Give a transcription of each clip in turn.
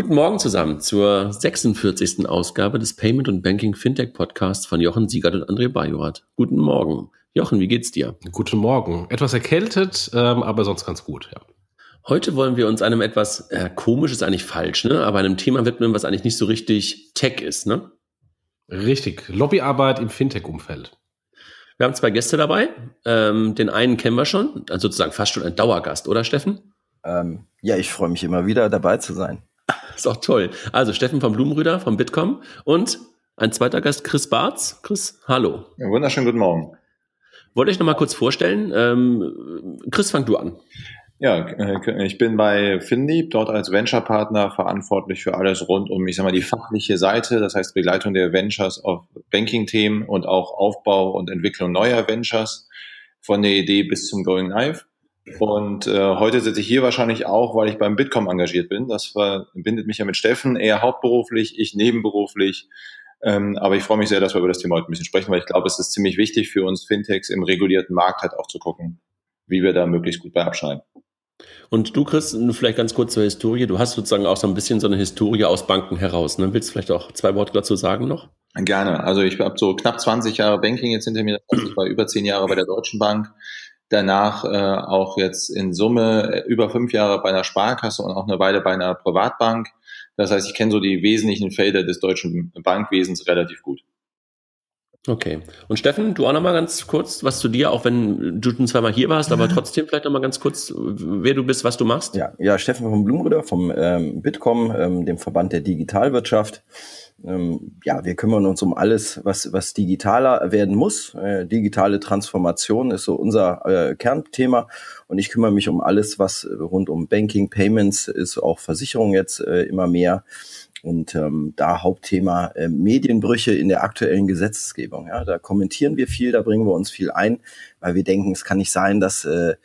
Guten Morgen zusammen zur 46. Ausgabe des Payment und Banking Fintech Podcasts von Jochen Siegert und André Bajorat. Guten Morgen. Jochen, wie geht's dir? Guten Morgen. Etwas erkältet, ähm, aber sonst ganz gut, ja. Heute wollen wir uns einem etwas äh, komisch ist eigentlich falsch, ne? Aber einem Thema widmen, was eigentlich nicht so richtig Tech ist, ne? Richtig. Lobbyarbeit im Fintech-Umfeld. Wir haben zwei Gäste dabei. Ähm, den einen kennen wir schon, also sozusagen fast schon ein Dauergast, oder Steffen? Ähm, ja, ich freue mich immer wieder dabei zu sein. Ist auch toll. Also Steffen vom Blumenrüder vom Bitkom und ein zweiter Gast, Chris Barz. Chris, hallo. Ja, wunderschönen guten Morgen. Wollte ich noch mal kurz vorstellen. Ähm, Chris, fang du an. Ja, äh, ich bin bei Finlieb, dort als Venture-Partner verantwortlich für alles rund um, ich sag mal, die fachliche Seite, das heißt Begleitung der Ventures auf Banking-Themen und auch Aufbau und Entwicklung neuer Ventures von der Idee bis zum Going Live. Und äh, heute sitze ich hier wahrscheinlich auch, weil ich beim Bitkom engagiert bin. Das verbindet mich ja mit Steffen, eher hauptberuflich, ich nebenberuflich. Ähm, aber ich freue mich sehr, dass wir über das Thema heute ein bisschen sprechen, weil ich glaube, es ist ziemlich wichtig für uns Fintechs im regulierten Markt halt auch zu gucken, wie wir da möglichst gut bei abschneiden. Und du, Chris, vielleicht ganz kurz zur Historie. Du hast sozusagen auch so ein bisschen so eine Historie aus Banken heraus. Ne? Willst du vielleicht auch zwei Worte dazu sagen noch? Gerne. Also ich habe so knapp 20 Jahre Banking jetzt hinter mir. Ich war über zehn Jahre bei der Deutschen Bank danach äh, auch jetzt in Summe äh, über fünf Jahre bei einer Sparkasse und auch eine Weile bei einer Privatbank. Das heißt, ich kenne so die wesentlichen Felder des deutschen Bankwesens relativ gut. Okay. Und Steffen, du auch nochmal ganz kurz was zu dir, auch wenn du schon zweimal hier warst, aber trotzdem vielleicht nochmal ganz kurz, wer du bist, was du machst. Ja, ja Steffen vom Blumenrüder vom ähm, Bitkom, ähm, dem Verband der Digitalwirtschaft ähm, ja, wir kümmern uns um alles, was, was digitaler werden muss. Äh, digitale Transformation ist so unser äh, Kernthema. Und ich kümmere mich um alles, was rund um Banking, Payments ist, auch Versicherung jetzt äh, immer mehr. Und ähm, da Hauptthema äh, Medienbrüche in der aktuellen Gesetzgebung. Ja, da kommentieren wir viel, da bringen wir uns viel ein, weil wir denken, es kann nicht sein, dass äh,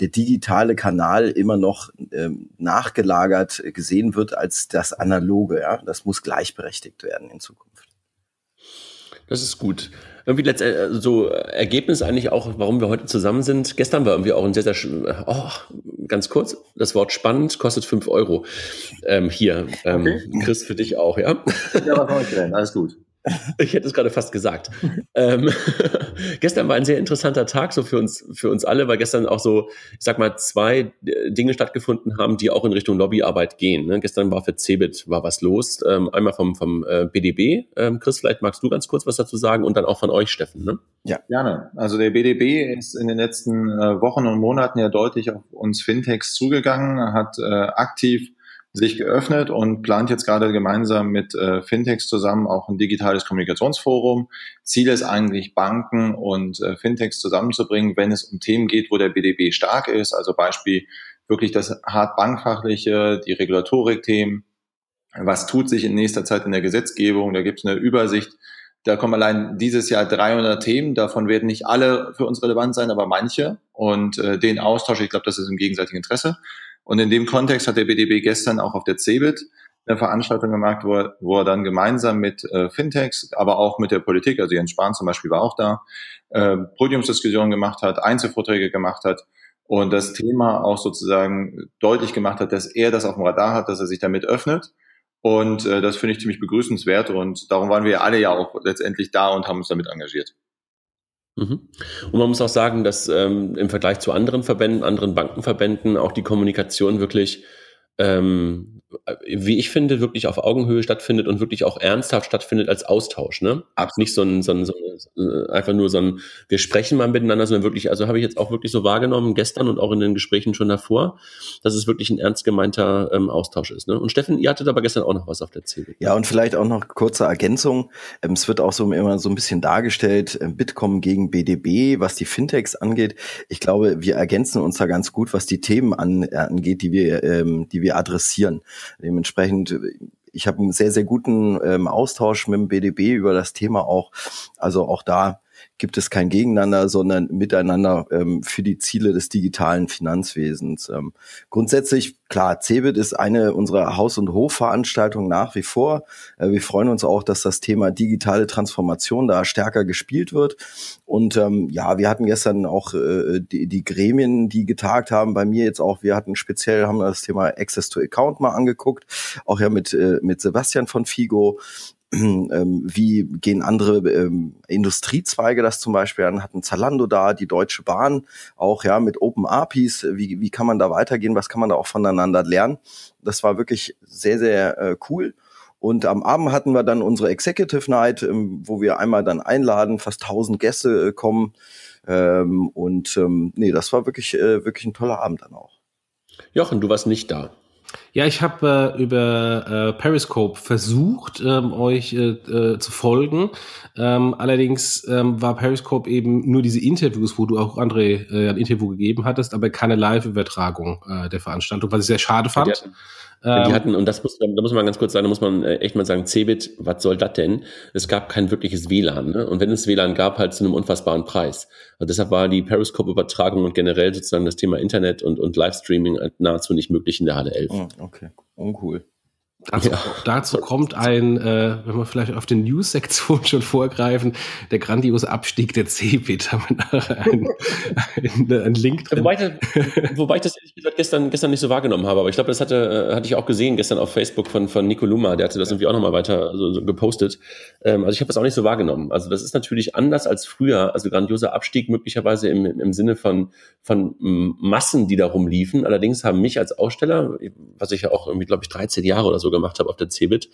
der digitale Kanal immer noch ähm, nachgelagert gesehen wird als das analoge. Ja, das muss gleichberechtigt werden in Zukunft. Das ist gut. Irgendwie letztendlich äh, so Ergebnis eigentlich auch, warum wir heute zusammen sind. Gestern war irgendwie auch ein sehr, sehr, oh, ganz kurz, das Wort spannend kostet fünf Euro. Ähm, hier, ähm, okay. Chris, für dich auch, ja? Ja, was soll ich denn? Alles gut. Ich hätte es gerade fast gesagt. ähm, gestern war ein sehr interessanter Tag so für uns, für uns alle, weil gestern auch so, ich sag mal, zwei Dinge stattgefunden haben, die auch in Richtung Lobbyarbeit gehen. Ne? Gestern war für Cebit war was los. Ähm, einmal vom, vom äh, BDB. Ähm, Chris, vielleicht magst du ganz kurz was dazu sagen und dann auch von euch, Steffen. Ne? Ja, gerne. Also der BDB ist in den letzten äh, Wochen und Monaten ja deutlich auf uns Fintechs zugegangen, hat äh, aktiv sich geöffnet und plant jetzt gerade gemeinsam mit äh, Fintechs zusammen auch ein digitales Kommunikationsforum. Ziel ist eigentlich, Banken und äh, Fintechs zusammenzubringen, wenn es um Themen geht, wo der BDB stark ist. Also Beispiel wirklich das hart bankfachliche, die Regulatorik-Themen. Was tut sich in nächster Zeit in der Gesetzgebung? Da gibt es eine Übersicht. Da kommen allein dieses Jahr 300 Themen. Davon werden nicht alle für uns relevant sein, aber manche. Und äh, den Austausch, ich glaube, das ist im gegenseitigen Interesse. Und in dem Kontext hat der BDB gestern auch auf der CeBIT eine Veranstaltung gemacht, wo er, wo er dann gemeinsam mit äh, Fintechs, aber auch mit der Politik, also Jens Spahn zum Beispiel war auch da, äh, Podiumsdiskussionen gemacht hat, Einzelvorträge gemacht hat und das Thema auch sozusagen deutlich gemacht hat, dass er das auf dem Radar hat, dass er sich damit öffnet. Und äh, das finde ich ziemlich begrüßenswert und darum waren wir alle ja auch letztendlich da und haben uns damit engagiert. Mhm. Und man muss auch sagen, dass ähm, im Vergleich zu anderen Verbänden, anderen Bankenverbänden auch die Kommunikation wirklich ähm, wie ich finde, wirklich auf Augenhöhe stattfindet und wirklich auch ernsthaft stattfindet als Austausch. Ne? Absolut. Nicht so ein, so ein, so ein, äh, einfach nur so ein, wir sprechen mal miteinander, sondern wirklich, also habe ich jetzt auch wirklich so wahrgenommen, gestern und auch in den Gesprächen schon davor, dass es wirklich ein ernst gemeinter ähm, Austausch ist. Ne? Und Steffen, ihr hattet aber gestern auch noch was auf der Ziel. Ja, und vielleicht auch noch kurze Ergänzung. Ähm, es wird auch so immer so ein bisschen dargestellt, äh, Bitkom gegen BDB, was die Fintechs angeht. Ich glaube, wir ergänzen uns da ganz gut, was die Themen an, äh, angeht, die wir, ähm, die wir adressieren. Dementsprechend, ich habe einen sehr, sehr guten ähm, Austausch mit dem BDB über das Thema auch. Also auch da gibt es kein Gegeneinander, sondern miteinander ähm, für die Ziele des digitalen Finanzwesens. Ähm, grundsätzlich, klar, CeBIT ist eine unserer Haus- und Hofveranstaltungen nach wie vor. Äh, wir freuen uns auch, dass das Thema digitale Transformation da stärker gespielt wird. Und ähm, ja, wir hatten gestern auch äh, die, die Gremien, die getagt haben, bei mir jetzt auch, wir hatten speziell, haben das Thema Access to Account mal angeguckt, auch ja mit, äh, mit Sebastian von Figo. Ähm, wie gehen andere ähm, Industriezweige das zum Beispiel an? Hatten Zalando da, die Deutsche Bahn auch ja mit Open APIs. Wie, wie kann man da weitergehen? Was kann man da auch voneinander lernen? Das war wirklich sehr, sehr äh, cool. Und am Abend hatten wir dann unsere Executive Night, ähm, wo wir einmal dann einladen, fast 1000 Gäste äh, kommen. Ähm, und ähm, nee, das war wirklich, äh, wirklich ein toller Abend dann auch. Jochen, du warst nicht da. Ja, ich habe äh, über äh, Periscope versucht, ähm, euch äh, äh, zu folgen. Ähm, allerdings ähm, war Periscope eben nur diese Interviews, wo du auch André äh, ein Interview gegeben hattest, aber keine Live-Übertragung äh, der Veranstaltung, was ich sehr schade fand. Ja, die ähm, hatten, und das muss, da muss man ganz kurz sagen, da muss man äh, echt mal sagen, Cebit, was soll das denn? Es gab kein wirkliches WLAN, ne? Und wenn es WLAN gab, halt zu einem unfassbaren Preis. Und deshalb war die Periscope-Übertragung und generell sozusagen das Thema Internet und, und Livestreaming nahezu nicht möglich in der Halle 11. Oh, okay, uncool. Dazu, ja. dazu kommt ein, äh, wenn wir vielleicht auf den News-Sektion schon vorgreifen, der grandiose Abstieg der CeBIT. Haben wir ein, ein, ein Link drin. Wobei, das, wobei ich das ehrlich gesagt gestern, gestern nicht so wahrgenommen habe, aber ich glaube, das hatte, äh, hatte ich auch gesehen gestern auf Facebook von, von Nico Luma, der hatte das irgendwie auch nochmal weiter so, so gepostet. Ähm, also ich habe das auch nicht so wahrgenommen. Also das ist natürlich anders als früher, also grandioser Abstieg möglicherweise im, im Sinne von, von Massen, die da rumliefen. Allerdings haben mich als Aussteller, was ich ja auch irgendwie, glaube ich, 13 Jahre oder so gemacht habe auf der CeBIT,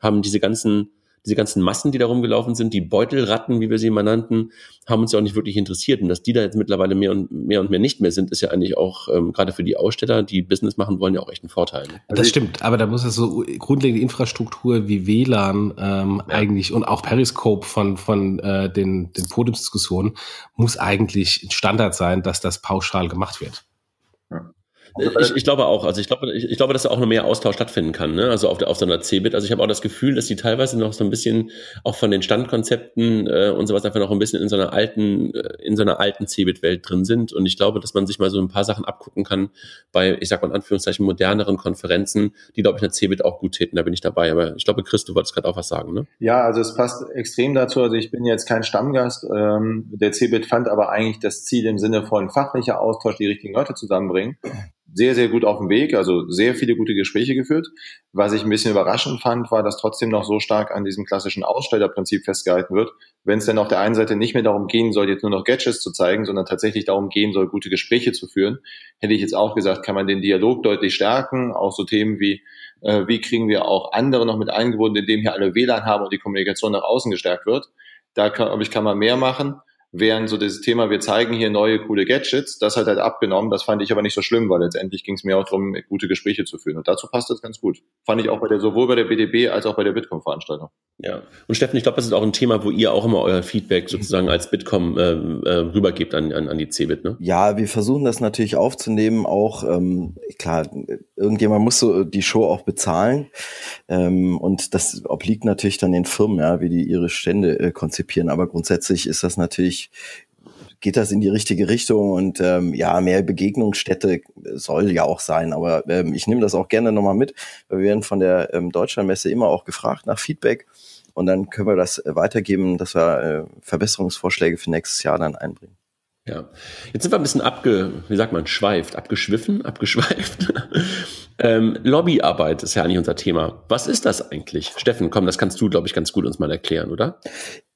haben diese ganzen diese ganzen Massen, die da rumgelaufen sind, die Beutelratten, wie wir sie immer nannten, haben uns ja auch nicht wirklich interessiert. Und dass die da jetzt mittlerweile mehr und mehr und mehr nicht mehr sind, ist ja eigentlich auch ähm, gerade für die Aussteller, die Business machen wollen, ja auch echt ein Vorteil. Ne? Das stimmt, aber da muss es so grundlegende Infrastruktur wie WLAN ähm, ja. eigentlich und auch Periscope von, von äh, den, den Podiumsdiskussionen muss eigentlich Standard sein, dass das pauschal gemacht wird. Ich, ich, glaube auch, also ich glaube, ich, ich, glaube, dass da auch noch mehr Austausch stattfinden kann, ne? Also auf, der, auf so einer Cebit. Also ich habe auch das Gefühl, dass die teilweise noch so ein bisschen auch von den Standkonzepten äh, und sowas einfach noch ein bisschen in so einer alten, äh, in so einer alten Cebit-Welt drin sind. Und ich glaube, dass man sich mal so ein paar Sachen abgucken kann bei, ich sag mal in Anführungszeichen, moderneren Konferenzen, die, glaube ich, in der Cebit auch gut täten. Da bin ich dabei. Aber ich glaube, Chris, du wolltest gerade auch was sagen, ne? Ja, also es passt extrem dazu. Also ich bin jetzt kein Stammgast. Ähm, der Cebit fand aber eigentlich das Ziel im Sinne von fachlicher Austausch, die richtigen Leute zusammenbringen sehr, sehr gut auf dem Weg, also sehr viele gute Gespräche geführt. Was ich ein bisschen überraschend fand, war, dass trotzdem noch so stark an diesem klassischen Ausstellerprinzip festgehalten wird. Wenn es dann auf der einen Seite nicht mehr darum gehen soll, jetzt nur noch Gadgets zu zeigen, sondern tatsächlich darum gehen soll, gute Gespräche zu führen, hätte ich jetzt auch gesagt, kann man den Dialog deutlich stärken. Auch so Themen wie, äh, wie kriegen wir auch andere noch mit eingebunden, indem hier alle WLAN haben und die Kommunikation nach außen gestärkt wird. Da glaube ich, kann man mehr machen während so dieses Thema, wir zeigen hier neue coole Gadgets, das hat halt abgenommen. Das fand ich aber nicht so schlimm, weil letztendlich ging es mir auch darum, gute Gespräche zu führen. Und dazu passt das ganz gut. Fand ich auch bei der, sowohl bei der BDB als auch bei der Bitkom-Veranstaltung. Ja. Und Steffen, ich glaube, das ist auch ein Thema, wo ihr auch immer euer Feedback sozusagen als Bitkom äh, äh, rübergebt an, an, an die CeBIT, ne? Ja, wir versuchen das natürlich aufzunehmen, auch ähm, klar, irgendjemand muss so die Show auch bezahlen. Ähm, und das obliegt natürlich dann den Firmen, ja, wie die ihre Stände äh, konzipieren. Aber grundsätzlich ist das natürlich natürlich geht das in die richtige Richtung und ähm, ja, mehr Begegnungsstätte soll ja auch sein, aber ähm, ich nehme das auch gerne nochmal mit. Wir werden von der ähm, Deutschlandmesse immer auch gefragt nach Feedback und dann können wir das äh, weitergeben, dass wir äh, Verbesserungsvorschläge für nächstes Jahr dann einbringen. Ja, jetzt sind wir ein bisschen abge, wie sagt man, schweift, abgeschwiffen, abgeschweift. ähm, Lobbyarbeit ist ja eigentlich unser Thema. Was ist das eigentlich? Steffen, komm, das kannst du, glaube ich, ganz gut uns mal erklären, oder?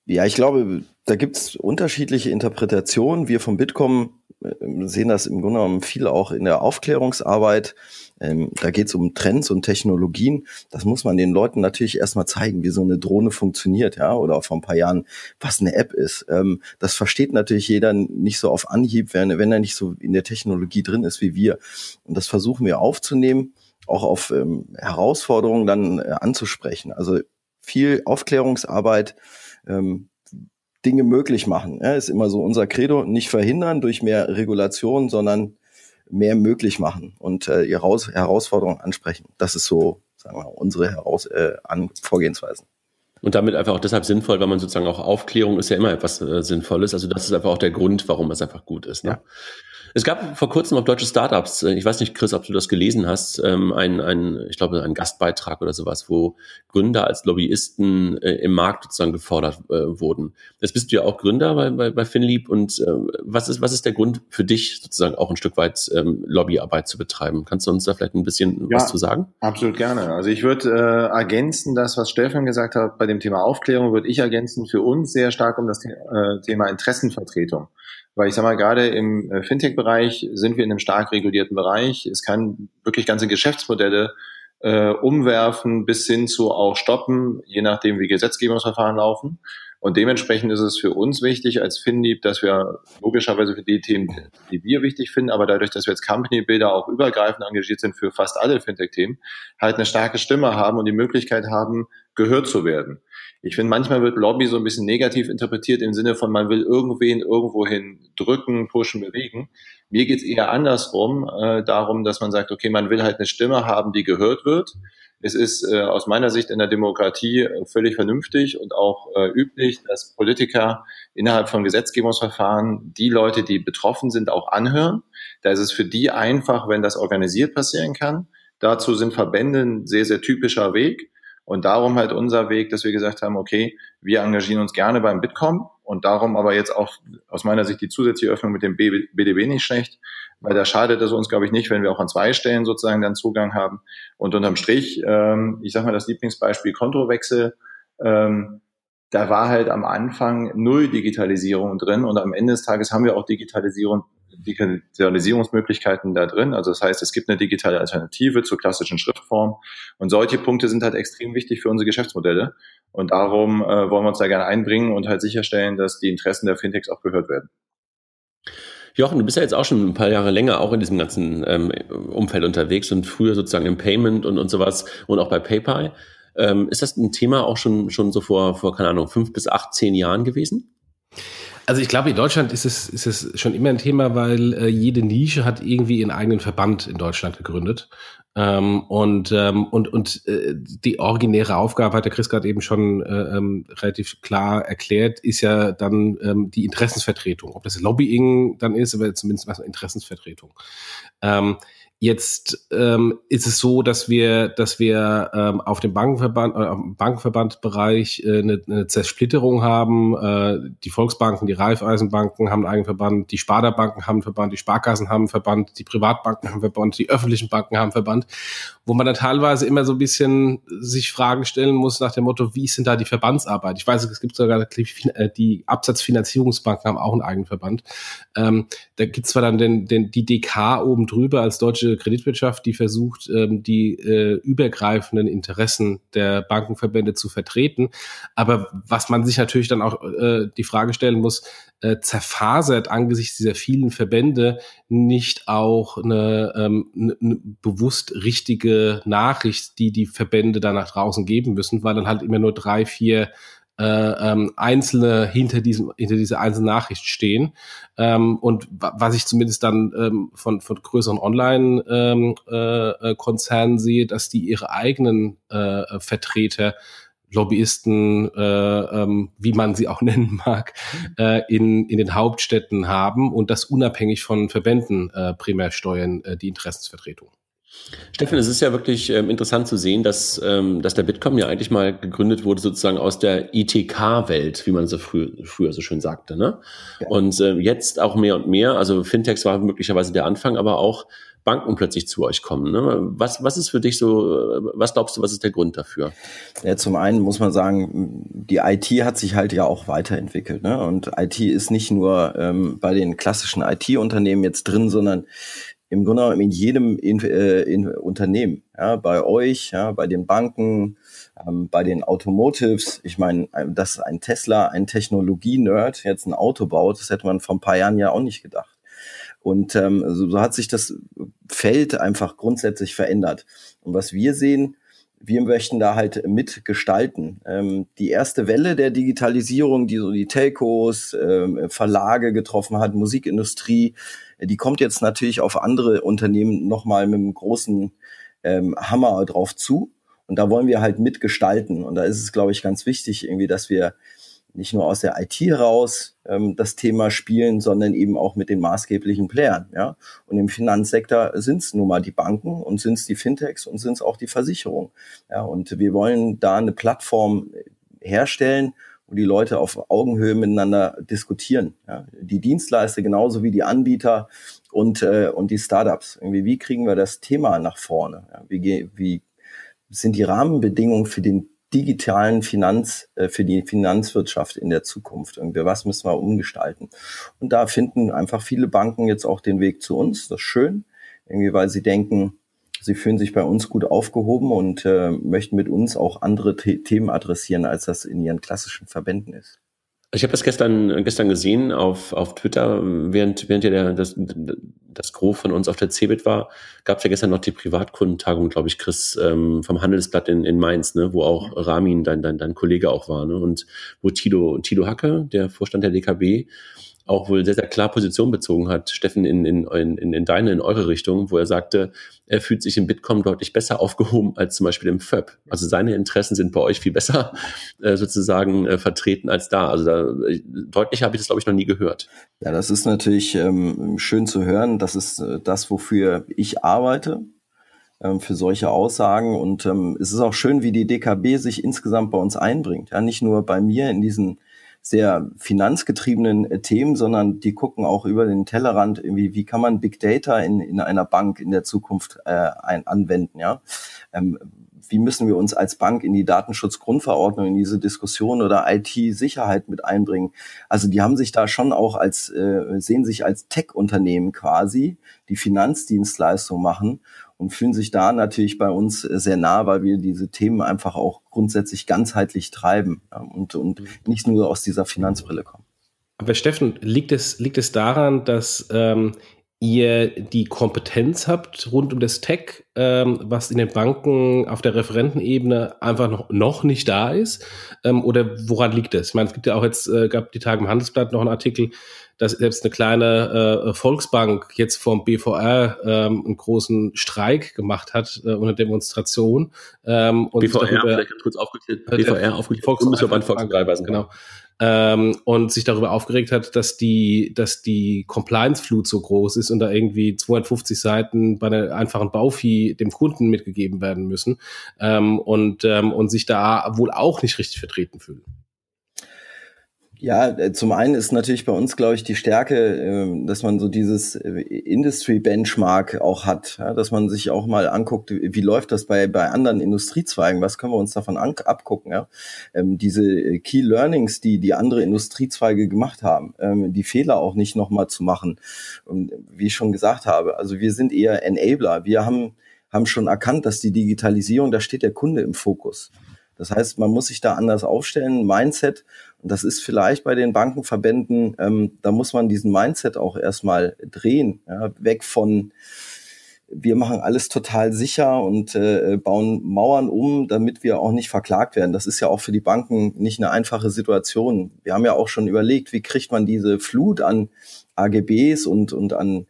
Ja, ich glaube, da gibt's unterschiedliche Interpretationen. Wir vom Bitkom äh, sehen das im Grunde genommen viel auch in der Aufklärungsarbeit. Ähm, da geht's um Trends und Technologien. Das muss man den Leuten natürlich erstmal zeigen, wie so eine Drohne funktioniert, ja, oder vor ein paar Jahren, was eine App ist. Ähm, das versteht natürlich jeder nicht so auf Anhieb, wenn, wenn er nicht so in der Technologie drin ist wie wir. Und das versuchen wir aufzunehmen, auch auf ähm, Herausforderungen dann äh, anzusprechen. Also viel Aufklärungsarbeit ähm, Dinge möglich machen. Ja, ist immer so unser Credo, nicht verhindern durch mehr Regulation, sondern mehr möglich machen und äh, Heraus Herausforderungen ansprechen. Das ist so, sagen wir, unsere Heraus äh, An Vorgehensweisen. Und damit einfach auch deshalb sinnvoll, weil man sozusagen auch Aufklärung ist ja immer etwas äh, Sinnvolles. Also das ist einfach auch der Grund, warum es einfach gut ist. Ne? Ja. Es gab vor kurzem auf deutsche Startups, äh, ich weiß nicht, Chris, ob du das gelesen hast, ähm, ein, ein, ich glaube, ein Gastbeitrag oder sowas, wo Gründer als Lobbyisten äh, im Markt sozusagen gefordert äh, wurden. Jetzt bist du ja auch Gründer bei, bei, bei Finlieb und äh, was, ist, was ist der Grund für dich, sozusagen auch ein Stück weit ähm, Lobbyarbeit zu betreiben? Kannst du uns da vielleicht ein bisschen ja, was zu sagen? Absolut gerne. Also ich würde äh, ergänzen, das, was Stefan gesagt hat, bei dem Thema Aufklärung, würde ich ergänzen, für uns sehr stark um das äh, Thema Interessenvertretung. Weil ich sage mal, gerade im äh, Fintech-Bereich sind wir in einem stark regulierten Bereich. Es kann wirklich ganze Geschäftsmodelle äh, umwerfen bis hin zu auch stoppen, je nachdem, wie Gesetzgebungsverfahren laufen. Und dementsprechend ist es für uns wichtig als FinLeap, dass wir logischerweise für die Themen, die wir wichtig finden, aber dadurch, dass wir als Company-Builder auch übergreifend engagiert sind für fast alle Fintech-Themen, halt eine starke Stimme haben und die Möglichkeit haben, gehört zu werden. Ich finde, manchmal wird Lobby so ein bisschen negativ interpretiert im Sinne von, man will irgendwen irgendwohin drücken, pushen, bewegen. Mir geht's eher andersrum, äh, darum, dass man sagt, okay, man will halt eine Stimme haben, die gehört wird. Es ist äh, aus meiner Sicht in der Demokratie äh, völlig vernünftig und auch äh, üblich, dass Politiker innerhalb von Gesetzgebungsverfahren die Leute, die betroffen sind, auch anhören. Da ist es für die einfach, wenn das organisiert passieren kann. Dazu sind Verbände ein sehr, sehr typischer Weg. Und darum halt unser Weg, dass wir gesagt haben, okay, wir engagieren uns gerne beim Bitkom und darum aber jetzt auch aus meiner Sicht die zusätzliche Öffnung mit dem BDB nicht schlecht, weil da schadet es uns, glaube ich, nicht, wenn wir auch an zwei Stellen sozusagen dann Zugang haben. Und unterm Strich, ähm, ich sage mal das Lieblingsbeispiel Kontowechsel, ähm, da war halt am Anfang null Digitalisierung drin und am Ende des Tages haben wir auch Digitalisierung Digitalisierungsmöglichkeiten da drin. Also das heißt, es gibt eine digitale Alternative zur klassischen Schriftform. Und solche Punkte sind halt extrem wichtig für unsere Geschäftsmodelle. Und darum äh, wollen wir uns da gerne einbringen und halt sicherstellen, dass die Interessen der Fintechs auch gehört werden. Jochen, du bist ja jetzt auch schon ein paar Jahre länger auch in diesem ganzen ähm, Umfeld unterwegs und früher sozusagen im Payment und, und sowas und auch bei PayPal. Ähm, ist das ein Thema auch schon, schon so vor, vor, keine Ahnung, fünf bis acht, zehn Jahren gewesen? Also ich glaube, in Deutschland ist es, ist es schon immer ein Thema, weil äh, jede Nische hat irgendwie ihren eigenen Verband in Deutschland gegründet. Ähm, und ähm, und, und äh, die originäre Aufgabe, hat der Chris gerade eben schon äh, ähm, relativ klar erklärt, ist ja dann ähm, die Interessensvertretung. Ob das Lobbying dann ist, aber zumindest mal Interessensvertretung. Ähm, Jetzt ähm, ist es so, dass wir, dass wir ähm, auf dem Bankenverband, äh, Bankenverbandbereich äh, eine, eine Zersplitterung haben. Äh, die Volksbanken, die Raiffeisenbanken haben einen eigenen Verband, die Sparda-Banken haben einen Verband, die Sparkassen haben einen Verband, die Privatbanken haben einen Verband, die öffentlichen Banken haben einen Verband, wo man dann teilweise immer so ein bisschen sich Fragen stellen muss nach dem Motto, wie sind da die Verbandsarbeit? Ich weiß, es gibt sogar äh, die Absatzfinanzierungsbanken haben auch einen eigenen Verband. Ähm, da gibt es zwar dann den, den, die DK oben drüber als deutsche Kreditwirtschaft, die versucht, ähm, die äh, übergreifenden Interessen der Bankenverbände zu vertreten. Aber was man sich natürlich dann auch äh, die Frage stellen muss, äh, zerfasert angesichts dieser vielen Verbände nicht auch eine, ähm, eine, eine bewusst richtige Nachricht, die die Verbände da nach draußen geben müssen, weil dann halt immer nur drei, vier äh, ähm, Einzelne hinter diesem hinter dieser einzelnen Nachricht stehen ähm, und was ich zumindest dann ähm, von von größeren Online-Konzernen ähm, äh, äh sehe, dass die ihre eigenen äh, Vertreter Lobbyisten, äh, ähm, wie man sie auch nennen mag, äh, in, in den Hauptstädten haben und das unabhängig von Verbänden äh, primär steuern, äh, die Interessensvertretung. Stefan, es ist ja wirklich ähm, interessant zu sehen, dass, ähm, dass der Bitkom ja eigentlich mal gegründet wurde sozusagen aus der ITK-Welt, wie man so früher, früher so schön sagte. Ne? Ja. Und äh, jetzt auch mehr und mehr, also Fintechs war möglicherweise der Anfang, aber auch Banken plötzlich zu euch kommen. Ne? Was, was ist für dich so, äh, was glaubst du, was ist der Grund dafür? Ja, zum einen muss man sagen, die IT hat sich halt ja auch weiterentwickelt. Ne? Und IT ist nicht nur ähm, bei den klassischen IT-Unternehmen jetzt drin, sondern im Grunde genommen in jedem in, äh, in Unternehmen, ja, bei euch, ja, bei den Banken, ähm, bei den Automotives. Ich meine, dass ein Tesla, ein Technologie-Nerd jetzt ein Auto baut, das hätte man vor ein paar Jahren ja auch nicht gedacht. Und ähm, so, so hat sich das Feld einfach grundsätzlich verändert. Und was wir sehen, wir möchten da halt mitgestalten. Ähm, die erste Welle der Digitalisierung, die so die Telcos, ähm, Verlage getroffen hat, Musikindustrie, die kommt jetzt natürlich auf andere Unternehmen nochmal mit einem großen ähm, Hammer drauf zu. Und da wollen wir halt mitgestalten. Und da ist es, glaube ich, ganz wichtig, irgendwie, dass wir nicht nur aus der IT heraus ähm, das Thema spielen, sondern eben auch mit den maßgeblichen Playern. Ja? Und im Finanzsektor sind es nun mal die Banken und sind es die Fintechs und sind es auch die Versicherungen. Ja? Und wir wollen da eine Plattform herstellen, wo die Leute auf Augenhöhe miteinander diskutieren. Ja? Die Dienstleister genauso wie die Anbieter und, äh, und die Startups. Irgendwie, wie kriegen wir das Thema nach vorne? Ja? Wie, wie sind die Rahmenbedingungen für den digitalen Finanz, äh, für die Finanzwirtschaft in der Zukunft. Irgendwie, was müssen wir umgestalten? Und da finden einfach viele Banken jetzt auch den Weg zu uns. Das ist schön, irgendwie, weil sie denken, sie fühlen sich bei uns gut aufgehoben und äh, möchten mit uns auch andere The Themen adressieren, als das in ihren klassischen Verbänden ist. Ich habe das gestern, gestern gesehen auf, auf Twitter, während, während ja der, das, das Gros von uns auf der CeBIT war, gab es ja gestern noch die Privatkundentagung, glaube ich, Chris, ähm, vom Handelsblatt in, in Mainz, ne, wo auch Ramin, dein, dein, dein Kollege auch war, ne, und wo Tilo, Tilo Hacke, der Vorstand der DKB, auch wohl sehr, sehr klar Position bezogen hat, Steffen, in, in, in, in deine, in eure Richtung, wo er sagte, er fühlt sich im Bitkom deutlich besser aufgehoben als zum Beispiel im FÖB. Also seine Interessen sind bei euch viel besser äh, sozusagen äh, vertreten als da. Also da, deutlich habe ich das, glaube ich, noch nie gehört. Ja, das ist natürlich ähm, schön zu hören. Das ist äh, das, wofür ich arbeite ähm, für solche Aussagen. Und ähm, es ist auch schön, wie die DKB sich insgesamt bei uns einbringt. Ja, nicht nur bei mir in diesen sehr finanzgetriebenen äh, Themen, sondern die gucken auch über den Tellerrand irgendwie, wie kann man Big Data in, in einer Bank in der Zukunft äh, ein, anwenden, ja. Ähm, wie müssen wir uns als Bank in die Datenschutzgrundverordnung, in diese Diskussion oder IT-Sicherheit mit einbringen? Also die haben sich da schon auch als, äh, sehen sich als Tech-Unternehmen quasi, die Finanzdienstleistung machen und fühlen sich da natürlich bei uns äh, sehr nah, weil wir diese Themen einfach auch grundsätzlich ganzheitlich treiben und, und mhm. nicht nur aus dieser Finanzbrille kommen. Aber Steffen, liegt es, liegt es daran, dass ähm, ihr die Kompetenz habt rund um das Tech, ähm, was in den Banken auf der Referentenebene einfach noch, noch nicht da ist? Ähm, oder woran liegt es? Ich meine, es gibt ja auch jetzt, äh, gab die Tage im Handelsblatt noch einen Artikel, dass selbst eine kleine äh, Volksbank jetzt vom BVR ähm, einen großen Streik gemacht hat äh, unter Demonstration. Ähm, und BVR, darüber, vielleicht kurz aufgeklärt, BVR aufgeklärt, Bundesverband Volksbank, genau ähm, und sich darüber aufgeregt hat, dass die, dass die Compliance-Flut so groß ist und da irgendwie 250 Seiten bei einer einfachen Bauvieh dem Kunden mitgegeben werden müssen ähm, und, ähm, und sich da wohl auch nicht richtig vertreten fühlen. Ja, äh, zum einen ist natürlich bei uns, glaube ich, die Stärke, ähm, dass man so dieses äh, Industry Benchmark auch hat, dass man sich auch mal anguckt, wie läuft das bei, bei anderen Industriezweigen, was können wir uns davon abgucken, ja? Ähm, diese äh, Key Learnings, die die andere Industriezweige gemacht haben, ähm, die Fehler auch nicht nochmal zu machen. Und wie ich schon gesagt habe, also wir sind eher Enabler. Wir haben, haben schon erkannt, dass die Digitalisierung, da steht der Kunde im Fokus. Das heißt, man muss sich da anders aufstellen, Mindset. Und das ist vielleicht bei den Bankenverbänden, ähm, da muss man diesen Mindset auch erstmal drehen, ja, weg von wir machen alles total sicher und äh, bauen Mauern um, damit wir auch nicht verklagt werden. Das ist ja auch für die Banken nicht eine einfache Situation. Wir haben ja auch schon überlegt, wie kriegt man diese Flut an AGBs und, und an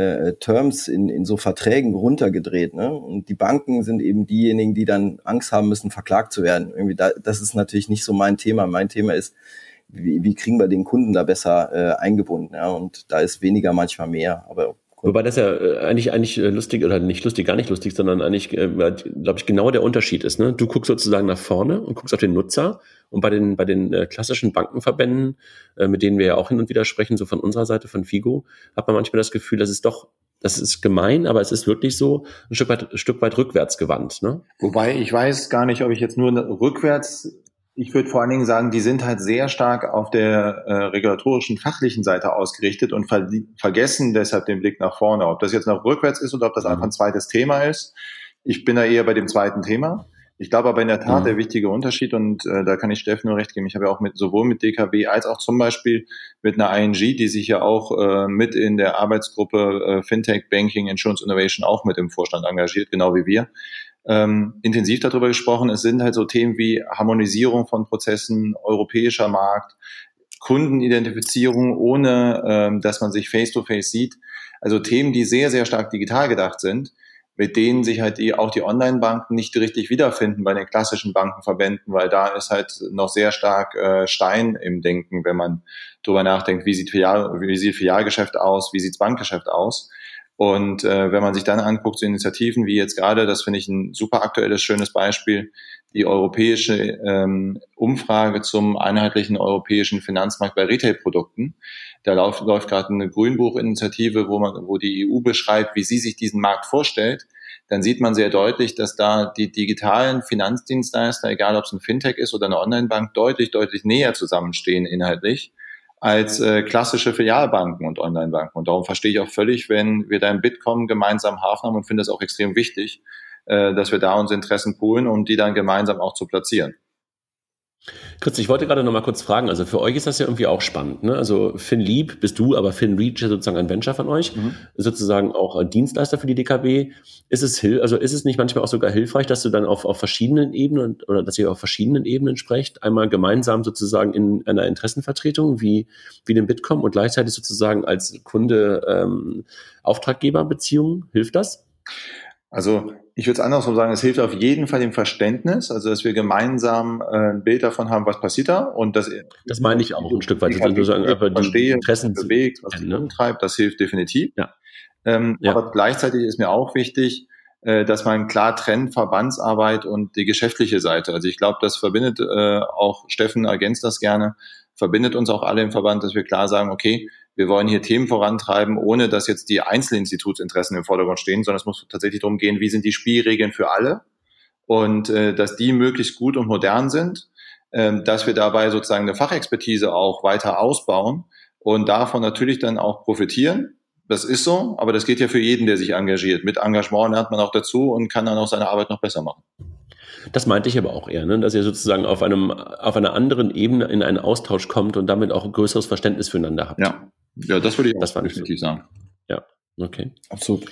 äh, Terms in, in so Verträgen runtergedreht. Ne? Und die Banken sind eben diejenigen, die dann Angst haben müssen, verklagt zu werden. Irgendwie da, das ist natürlich nicht so mein Thema. Mein Thema ist, wie, wie kriegen wir den Kunden da besser äh, eingebunden? Ja? Und da ist weniger manchmal mehr. Aber Wobei das ja äh, eigentlich, eigentlich äh, lustig, oder nicht lustig, gar nicht lustig, sondern eigentlich, äh, glaube ich, genau der Unterschied ist. Ne? Du guckst sozusagen nach vorne und guckst auf den Nutzer und bei den, bei den klassischen Bankenverbänden, mit denen wir ja auch hin und wieder sprechen, so von unserer Seite, von Figo, hat man manchmal das Gefühl, dass es doch das ist gemein, aber es ist wirklich so ein Stück weit, Stück weit rückwärts gewandt. Ne? Wobei ich weiß gar nicht, ob ich jetzt nur rückwärts ich würde vor allen Dingen sagen, die sind halt sehr stark auf der äh, regulatorischen, fachlichen Seite ausgerichtet und ver vergessen deshalb den Blick nach vorne. Ob das jetzt noch rückwärts ist oder ob das mhm. einfach ein zweites Thema ist. Ich bin da eher bei dem zweiten Thema. Ich glaube aber in der Tat mhm. der wichtige Unterschied und äh, da kann ich Steffen nur recht geben. Ich habe ja auch mit sowohl mit DKW als auch zum Beispiel mit einer ING, die sich ja auch äh, mit in der Arbeitsgruppe äh, Fintech, Banking, Insurance Innovation auch mit im Vorstand engagiert, genau wie wir ähm, intensiv darüber gesprochen. Es sind halt so Themen wie Harmonisierung von Prozessen, europäischer Markt, Kundenidentifizierung, ohne ähm, dass man sich face-to-face -face sieht. Also Themen, die sehr, sehr stark digital gedacht sind. mit denen sich halt die, auch die Online-Banken nicht richtig wiederfinden bei den klassischen Bankenverbänden, weil da ist halt noch sehr stark äh, Stein im Denken, wenn man drüber nachdenkt, wie sieht, Filial, wie sieht Filialgeschäft aus, wie sieht's Bankgeschäft aus. Und äh, wenn man sich dann anguckt, so Initiativen wie jetzt gerade, das finde ich ein super aktuelles, schönes Beispiel, die europäische ähm, Umfrage zum einheitlichen europäischen Finanzmarkt bei Retail-Produkten. Da läuft, läuft gerade eine Grünbuch-Initiative, wo, man, wo die EU beschreibt, wie sie sich diesen Markt vorstellt. Dann sieht man sehr deutlich, dass da die digitalen Finanzdienstleister, egal ob es ein Fintech ist oder eine Online-Bank, deutlich, deutlich näher zusammenstehen inhaltlich als äh, klassische Filialbanken und Online-Banken. Und darum verstehe ich auch völlig, wenn wir da im Bitkom gemeinsam Hafen haben und finde es auch extrem wichtig, äh, dass wir da unsere Interessen poolen, um die dann gemeinsam auch zu platzieren. Chris, ich wollte gerade noch mal kurz fragen, also für euch ist das ja irgendwie auch spannend, ne? Also FinLeap bist du, aber FinReach ist sozusagen ein Venture von euch, mhm. sozusagen auch Dienstleister für die DKB. Ist es also ist es nicht manchmal auch sogar hilfreich, dass du dann auf, auf verschiedenen Ebenen oder dass ihr auf verschiedenen Ebenen sprecht, einmal gemeinsam sozusagen in einer Interessenvertretung wie wie dem Bitkom und gleichzeitig sozusagen als Kunde ähm, Auftraggeberbeziehung hilft das? Also ich würde es andersrum sagen, es hilft auf jeden Fall im Verständnis, also dass wir gemeinsam äh, ein Bild davon haben, was passiert da und das. Das meine ich auch ein Stück weit. Ich also sagen, aber die Interessen bewegt, was sich ne? umtreibt, das hilft definitiv. Ja. Ähm, ja. Aber gleichzeitig ist mir auch wichtig, äh, dass man klar trennt Verbandsarbeit und die geschäftliche Seite. Also ich glaube, das verbindet äh, auch Steffen ergänzt das gerne, verbindet uns auch alle im Verband, dass wir klar sagen, okay, wir wollen hier Themen vorantreiben, ohne dass jetzt die Einzelinstitutsinteressen im Vordergrund stehen, sondern es muss tatsächlich darum gehen, wie sind die Spielregeln für alle und äh, dass die möglichst gut und modern sind, äh, dass wir dabei sozusagen eine Fachexpertise auch weiter ausbauen und davon natürlich dann auch profitieren. Das ist so, aber das geht ja für jeden, der sich engagiert. Mit Engagement lernt man auch dazu und kann dann auch seine Arbeit noch besser machen. Das meinte ich aber auch eher, ne? dass ihr sozusagen auf einem, auf einer anderen Ebene in einen Austausch kommt und damit auch ein größeres Verständnis füreinander habt. Ja, ja, das würde ich das auch definitiv sagen. Ja, okay. Absolut.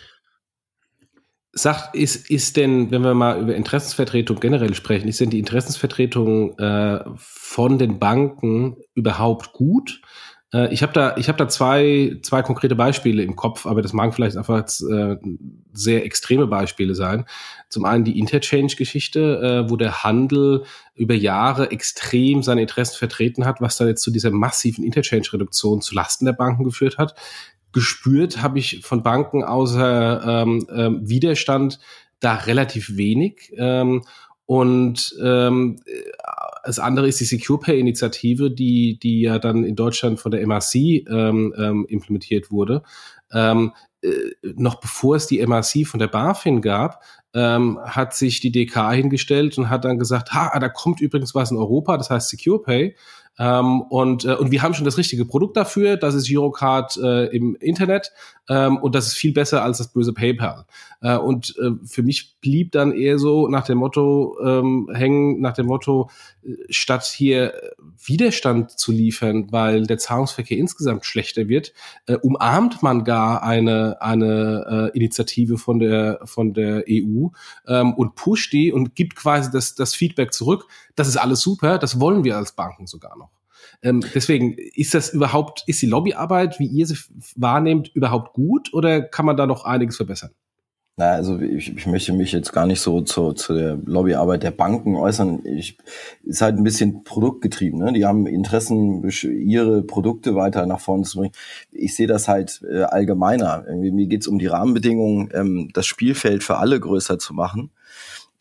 Sagt, ist, ist denn, wenn wir mal über Interessensvertretung generell sprechen, ist denn die Interessensvertretung äh, von den Banken überhaupt gut? Äh, ich habe da, ich habe da zwei, zwei konkrete Beispiele im Kopf, aber das mag vielleicht einfach äh, sehr extreme Beispiele sein. Zum einen die Interchange-Geschichte, äh, wo der Handel über Jahre extrem seine Interessen vertreten hat, was dann jetzt zu dieser massiven Interchange-Reduktion zu Lasten der Banken geführt hat. Gespürt habe ich von Banken außer ähm, ähm, Widerstand da relativ wenig. Ähm, und ähm, das andere ist die Secure Pay Initiative, die, die ja dann in Deutschland von der MRC ähm, ähm, implementiert wurde. Ähm, äh, noch bevor es die MRC von der BaFin gab, ähm, hat sich die DK hingestellt und hat dann gesagt, ha, da kommt übrigens was in Europa, das heißt Secure Pay. Ähm, und, äh, und wir haben schon das richtige Produkt dafür. Das ist Girocard äh, im Internet ähm, und das ist viel besser als das böse PayPal. Äh, und äh, für mich blieb dann eher so nach dem Motto ähm, hängen, nach dem Motto, äh, statt hier Widerstand zu liefern, weil der Zahlungsverkehr insgesamt schlechter wird, äh, umarmt man gar eine, eine äh, Initiative von der, von der EU ähm, und pusht die und gibt quasi das, das Feedback zurück. Das ist alles super, das wollen wir als Banken sogar noch. Ähm, deswegen, ist das überhaupt, ist die Lobbyarbeit, wie ihr sie wahrnehmt, überhaupt gut oder kann man da noch einiges verbessern? Na, also ich, ich möchte mich jetzt gar nicht so zu, zu der Lobbyarbeit der Banken äußern. Ich ist halt ein bisschen produktgetrieben. Ne? Die haben Interessen, ihre Produkte weiter nach vorne zu bringen. Ich sehe das halt äh, allgemeiner. Irgendwie, mir geht's um die Rahmenbedingungen, ähm, das Spielfeld für alle größer zu machen.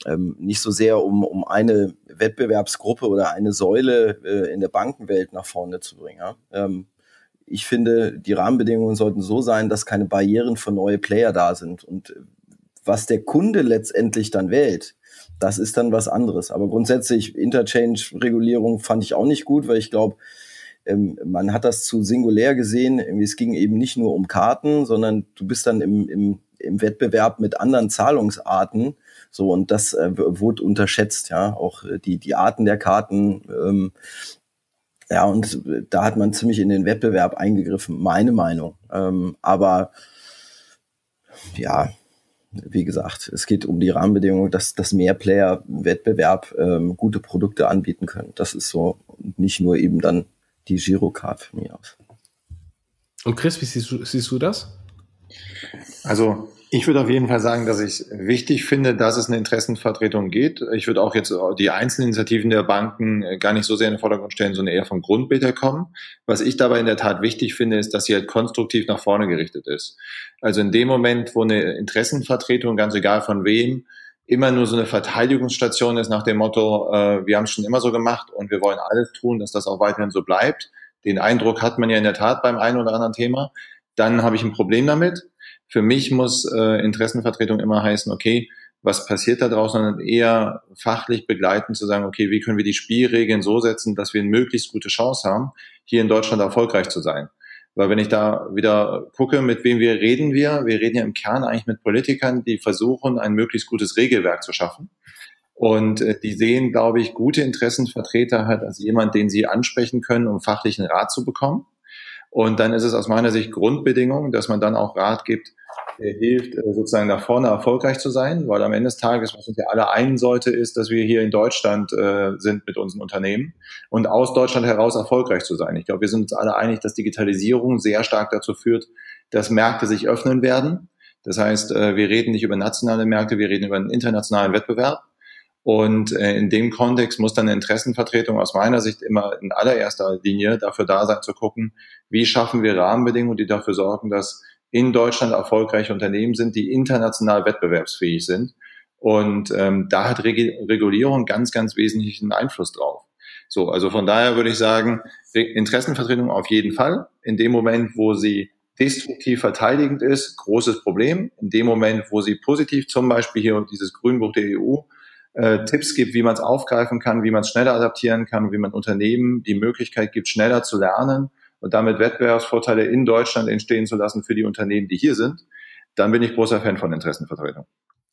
Ähm, nicht so sehr um, um eine Wettbewerbsgruppe oder eine Säule äh, in der Bankenwelt nach vorne zu bringen. Ja? Ähm, ich finde, die Rahmenbedingungen sollten so sein, dass keine Barrieren für neue Player da sind. Und was der Kunde letztendlich dann wählt, das ist dann was anderes. Aber grundsätzlich Interchange-Regulierung fand ich auch nicht gut, weil ich glaube, ähm, man hat das zu singulär gesehen. Es ging eben nicht nur um Karten, sondern du bist dann im, im, im Wettbewerb mit anderen Zahlungsarten. So, und das äh, wurde unterschätzt, ja. Auch äh, die, die Arten der Karten. Ähm, ja, und da hat man ziemlich in den Wettbewerb eingegriffen, meine Meinung. Ähm, aber ja, wie gesagt, es geht um die Rahmenbedingungen, dass, dass mehr Player im Wettbewerb ähm, gute Produkte anbieten können. Das ist so nicht nur eben dann die Girocard von mir aus. Und Chris, wie siehst du, siehst du das? Also Ich würde auf jeden Fall sagen, dass ich wichtig finde, dass es eine Interessenvertretung geht. Ich würde auch jetzt die einzelnen Initiativen der Banken äh, gar nicht so sehr in den Vordergrund stellen, sondern eher vom Grundbild kommen. Was ich dabei in der Tat wichtig finde, ist, dass sie halt konstruktiv nach vorne gerichtet ist. Also in dem Moment, wo eine Interessenvertretung, ganz egal von wem, immer nur so eine Verteidigungsstation ist nach dem Motto, äh, wir haben es schon immer so gemacht und wir wollen alles tun, dass das auch weiterhin so bleibt. Den Eindruck hat man ja in der Tat beim einen oder anderen Thema. Dann habe ich ein Problem damit. Für mich muss äh, Interessenvertretung immer heißen, okay, was passiert da draußen, sondern eher fachlich begleiten, zu sagen, okay, wie können wir die Spielregeln so setzen, dass wir eine möglichst gute Chance haben, hier in Deutschland erfolgreich zu sein. Weil wenn ich da wieder gucke, mit wem wir reden wir, wir reden ja im Kern eigentlich mit Politikern, die versuchen, ein möglichst gutes Regelwerk zu schaffen. Und äh, die sehen, glaube ich, gute Interessenvertreter halt als jemand, den sie ansprechen können, um fachlichen Rat zu bekommen. Und dann ist es aus meiner Sicht Grundbedingung, dass man dann auch Rat gibt, der hilft, äh, sozusagen nach vorne erfolgreich zu sein, weil am Ende des Tages, was uns ja alle einen sollte, ist, dass wir hier in Deutschland äh, sind mit unseren Unternehmen und aus Deutschland heraus erfolgreich zu sein. Ich glaube, wir sind uns alle einig, dass Digitalisierung sehr stark dazu führt, dass Märkte sich öffnen werden. Das heißt, äh, wir reden nicht über nationale Märkte, wir reden über einen internationalen Wettbewerb. Und äh, in dem Kontext muss dann eine Interessenvertretung aus meiner Sicht immer in allererster Linie dafür da sein, zu gucken, wie schaffen wir Rahmenbedingungen, die dafür sorgen, dass in Deutschland erfolgreiche Unternehmen sind, die international wettbewerbsfähig sind. Und ähm, da hat Reg Regulierung ganz, ganz wesentlichen Einfluss drauf. So, also von daher würde ich sagen, Interessenvertretung auf jeden Fall. In dem Moment, wo sie destruktiv verteidigend ist, großes Problem. In dem Moment, wo sie positiv, zum Beispiel hier dieses Grünbuch der EU, äh, Tipps gibt, wie man es aufgreifen kann, wie man es schneller adaptieren kann, wie man Unternehmen die Möglichkeit gibt, schneller zu lernen und damit Wettbewerbsvorteile in Deutschland entstehen zu lassen für die Unternehmen, die hier sind, dann bin ich großer Fan von Interessenvertretung.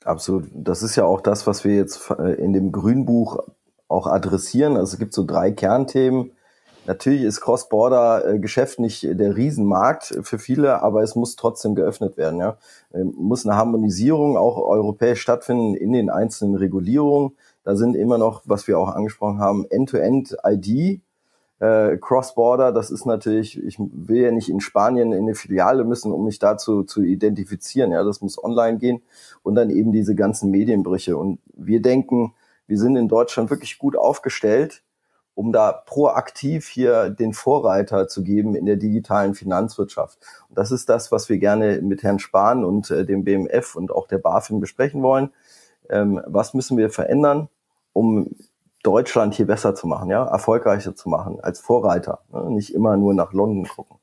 Absolut. Das ist ja auch das, was wir jetzt äh, in dem Grünbuch auch adressieren. Also es gibt so drei Kernthemen. Natürlich ist Cross-Border-Geschäft nicht der Riesenmarkt für viele, aber es muss trotzdem geöffnet werden. Ja. Ähm, muss eine Harmonisierung auch europäisch stattfinden in den einzelnen Regulierungen. Da sind immer noch, was wir auch angesprochen haben, End-to-End-ID äh, Cross-Border, das ist natürlich, ich will ja nicht in Spanien in eine Filiale müssen, um mich dazu zu identifizieren. Ja, das muss online gehen und dann eben diese ganzen Medienbrüche. Und wir denken, wir sind in Deutschland wirklich gut aufgestellt, um da proaktiv hier den Vorreiter zu geben in der digitalen Finanzwirtschaft. Und das ist das, was wir gerne mit Herrn Spahn und äh, dem BMF und auch der BaFin besprechen wollen. Ähm, was müssen wir verändern, um Deutschland hier besser zu machen, ja, erfolgreicher zu machen, als Vorreiter, ne? nicht immer nur nach London gucken.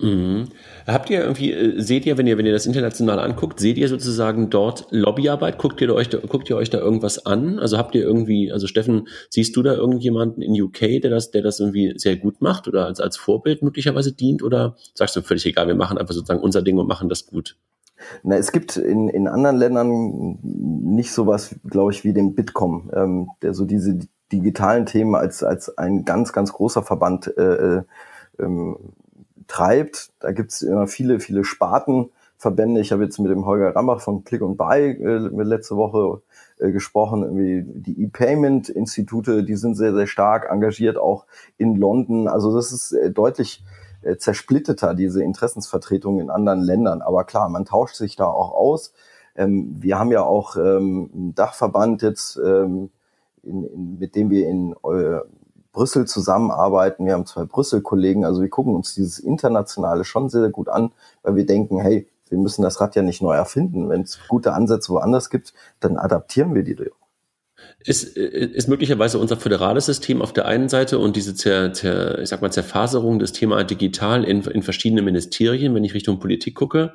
Mhm. Habt ihr irgendwie, äh, seht ihr, wenn ihr, wenn ihr das international anguckt, seht ihr sozusagen dort Lobbyarbeit? Guckt ihr euch da, guckt ihr euch da irgendwas an? Also habt ihr irgendwie, also Steffen, siehst du da irgendjemanden in UK, der das, der das irgendwie sehr gut macht oder als, als Vorbild möglicherweise dient? Oder sagst du völlig egal, wir machen einfach sozusagen unser Ding und machen das gut? Na, es gibt in, in anderen Ländern nicht sowas, glaube ich, wie den Bitkom, ähm, der so diese digitalen Themen als, als ein ganz, ganz großer Verband äh, äh ähm, treibt. Da gibt es immer viele, viele Spartenverbände. Ich habe jetzt mit dem Holger Rambach von Click und Buy äh, letzte Woche äh, gesprochen. Irgendwie die E-Payment-Institute, die sind sehr, sehr stark engagiert, auch in London. Also das ist äh, deutlich äh, zersplitterter, diese Interessensvertretungen in anderen Ländern. Aber klar, man tauscht sich da auch aus. Ähm, wir haben ja auch ähm, einen Dachverband jetzt, ähm, in, in, mit dem wir in äh, Brüssel zusammenarbeiten. Wir haben zwei Brüssel-Kollegen. Also wir gucken uns dieses Internationale schon sehr, sehr gut an, weil wir denken, hey, wir müssen das Rad ja nicht neu erfinden. Wenn es gute Ansätze woanders gibt, dann adaptieren wir die. Ist, ist möglicherweise unser föderales System auf der einen Seite und diese Zer, Zer, ich sag mal Zerfaserung des Thema digital in, in verschiedene Ministerien, wenn ich Richtung Politik gucke,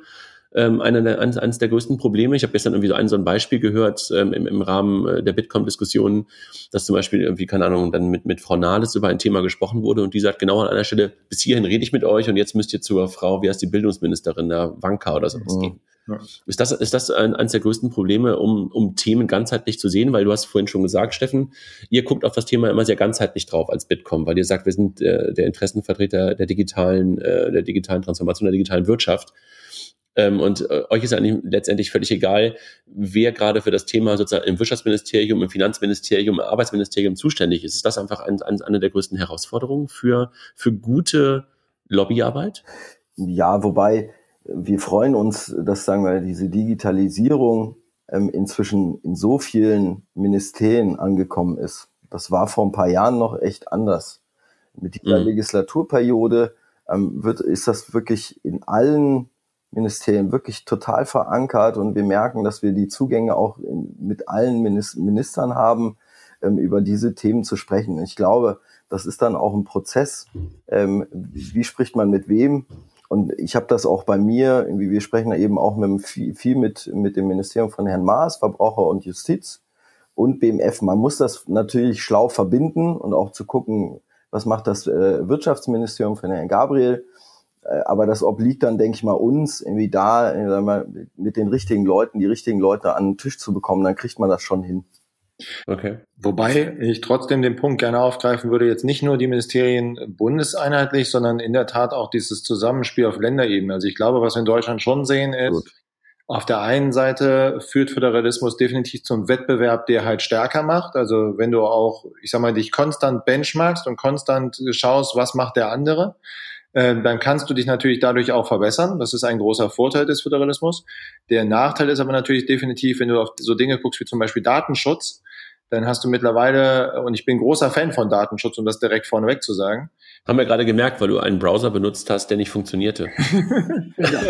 ähm, einer der, eines der größten Probleme. Ich habe gestern irgendwie so ein, so ein Beispiel gehört ähm, im, im Rahmen äh, der Bitkom-Diskussion, dass zum Beispiel irgendwie, keine Ahnung, dann mit, mit Frau Nahles über ein Thema gesprochen wurde und die sagt genau an einer Stelle, bis hierhin rede ich mit euch und jetzt müsst ihr zur Frau, wie heißt die Bildungsministerin, da Wanka oder sowas mhm. gehen. Ja. Ist das, ist das ein, eines der größten Probleme, um, um Themen ganzheitlich zu sehen? Weil du hast vorhin schon gesagt, Steffen, ihr guckt auf das Thema immer sehr ganzheitlich drauf als Bitkom, weil ihr sagt, wir sind äh, der Interessenvertreter der digitalen, äh, der digitalen Transformation, der digitalen Wirtschaft. Ähm, und äh, euch ist eigentlich letztendlich völlig egal, wer gerade für das Thema sozusagen im Wirtschaftsministerium, im Finanzministerium, im Arbeitsministerium zuständig ist. Ist das einfach ein, ein, eine der größten Herausforderungen für, für gute Lobbyarbeit? Ja, wobei wir freuen uns, dass, sagen wir, diese Digitalisierung ähm, inzwischen in so vielen Ministerien angekommen ist. Das war vor ein paar Jahren noch echt anders. Mit dieser mhm. Legislaturperiode ähm, wird, ist das wirklich in allen Ministerien wirklich total verankert und wir merken, dass wir die Zugänge auch in, mit allen Ministern haben, ähm, über diese Themen zu sprechen. Ich glaube, das ist dann auch ein Prozess. Ähm, wie spricht man mit wem? Und ich habe das auch bei mir, irgendwie, wir sprechen da eben auch mit viel, mit, mit dem Ministerium von Herrn Maas, Verbraucher und Justiz und BMF. Man muss das natürlich schlau verbinden und auch zu gucken, was macht das äh, Wirtschaftsministerium von Herrn Gabriel aber das obliegt dann, denke ich mal, uns, irgendwie da äh, mal, mit den richtigen Leuten, die richtigen Leute an den Tisch zu bekommen, dann kriegt man das schon hin. Okay. Wobei ich trotzdem den Punkt gerne aufgreifen würde, jetzt nicht nur die Ministerien bundeseinheitlich, sondern in der Tat auch dieses Zusammenspiel auf Länderebene. Also ich glaube, was wir in Deutschland schon sehen ist, Gut. auf der einen Seite führt Föderalismus definitiv zum Wettbewerb, der halt stärker macht. Also wenn du auch, ich sag mal, dich konstant benchmarkst und konstant schaust, was macht der andere, äh, dann kannst du dich natürlich dadurch auch verbessern. Das ist ein großer Vorteil des Föderalismus. Der Nachteil ist aber natürlich definitiv, wenn du auf so Dinge guckst wie zum Beispiel Datenschutz, dann hast du mittlerweile, und ich bin großer Fan von Datenschutz, um das direkt vorneweg zu sagen. Haben wir gerade gemerkt, weil du einen Browser benutzt hast, der nicht funktionierte. ja,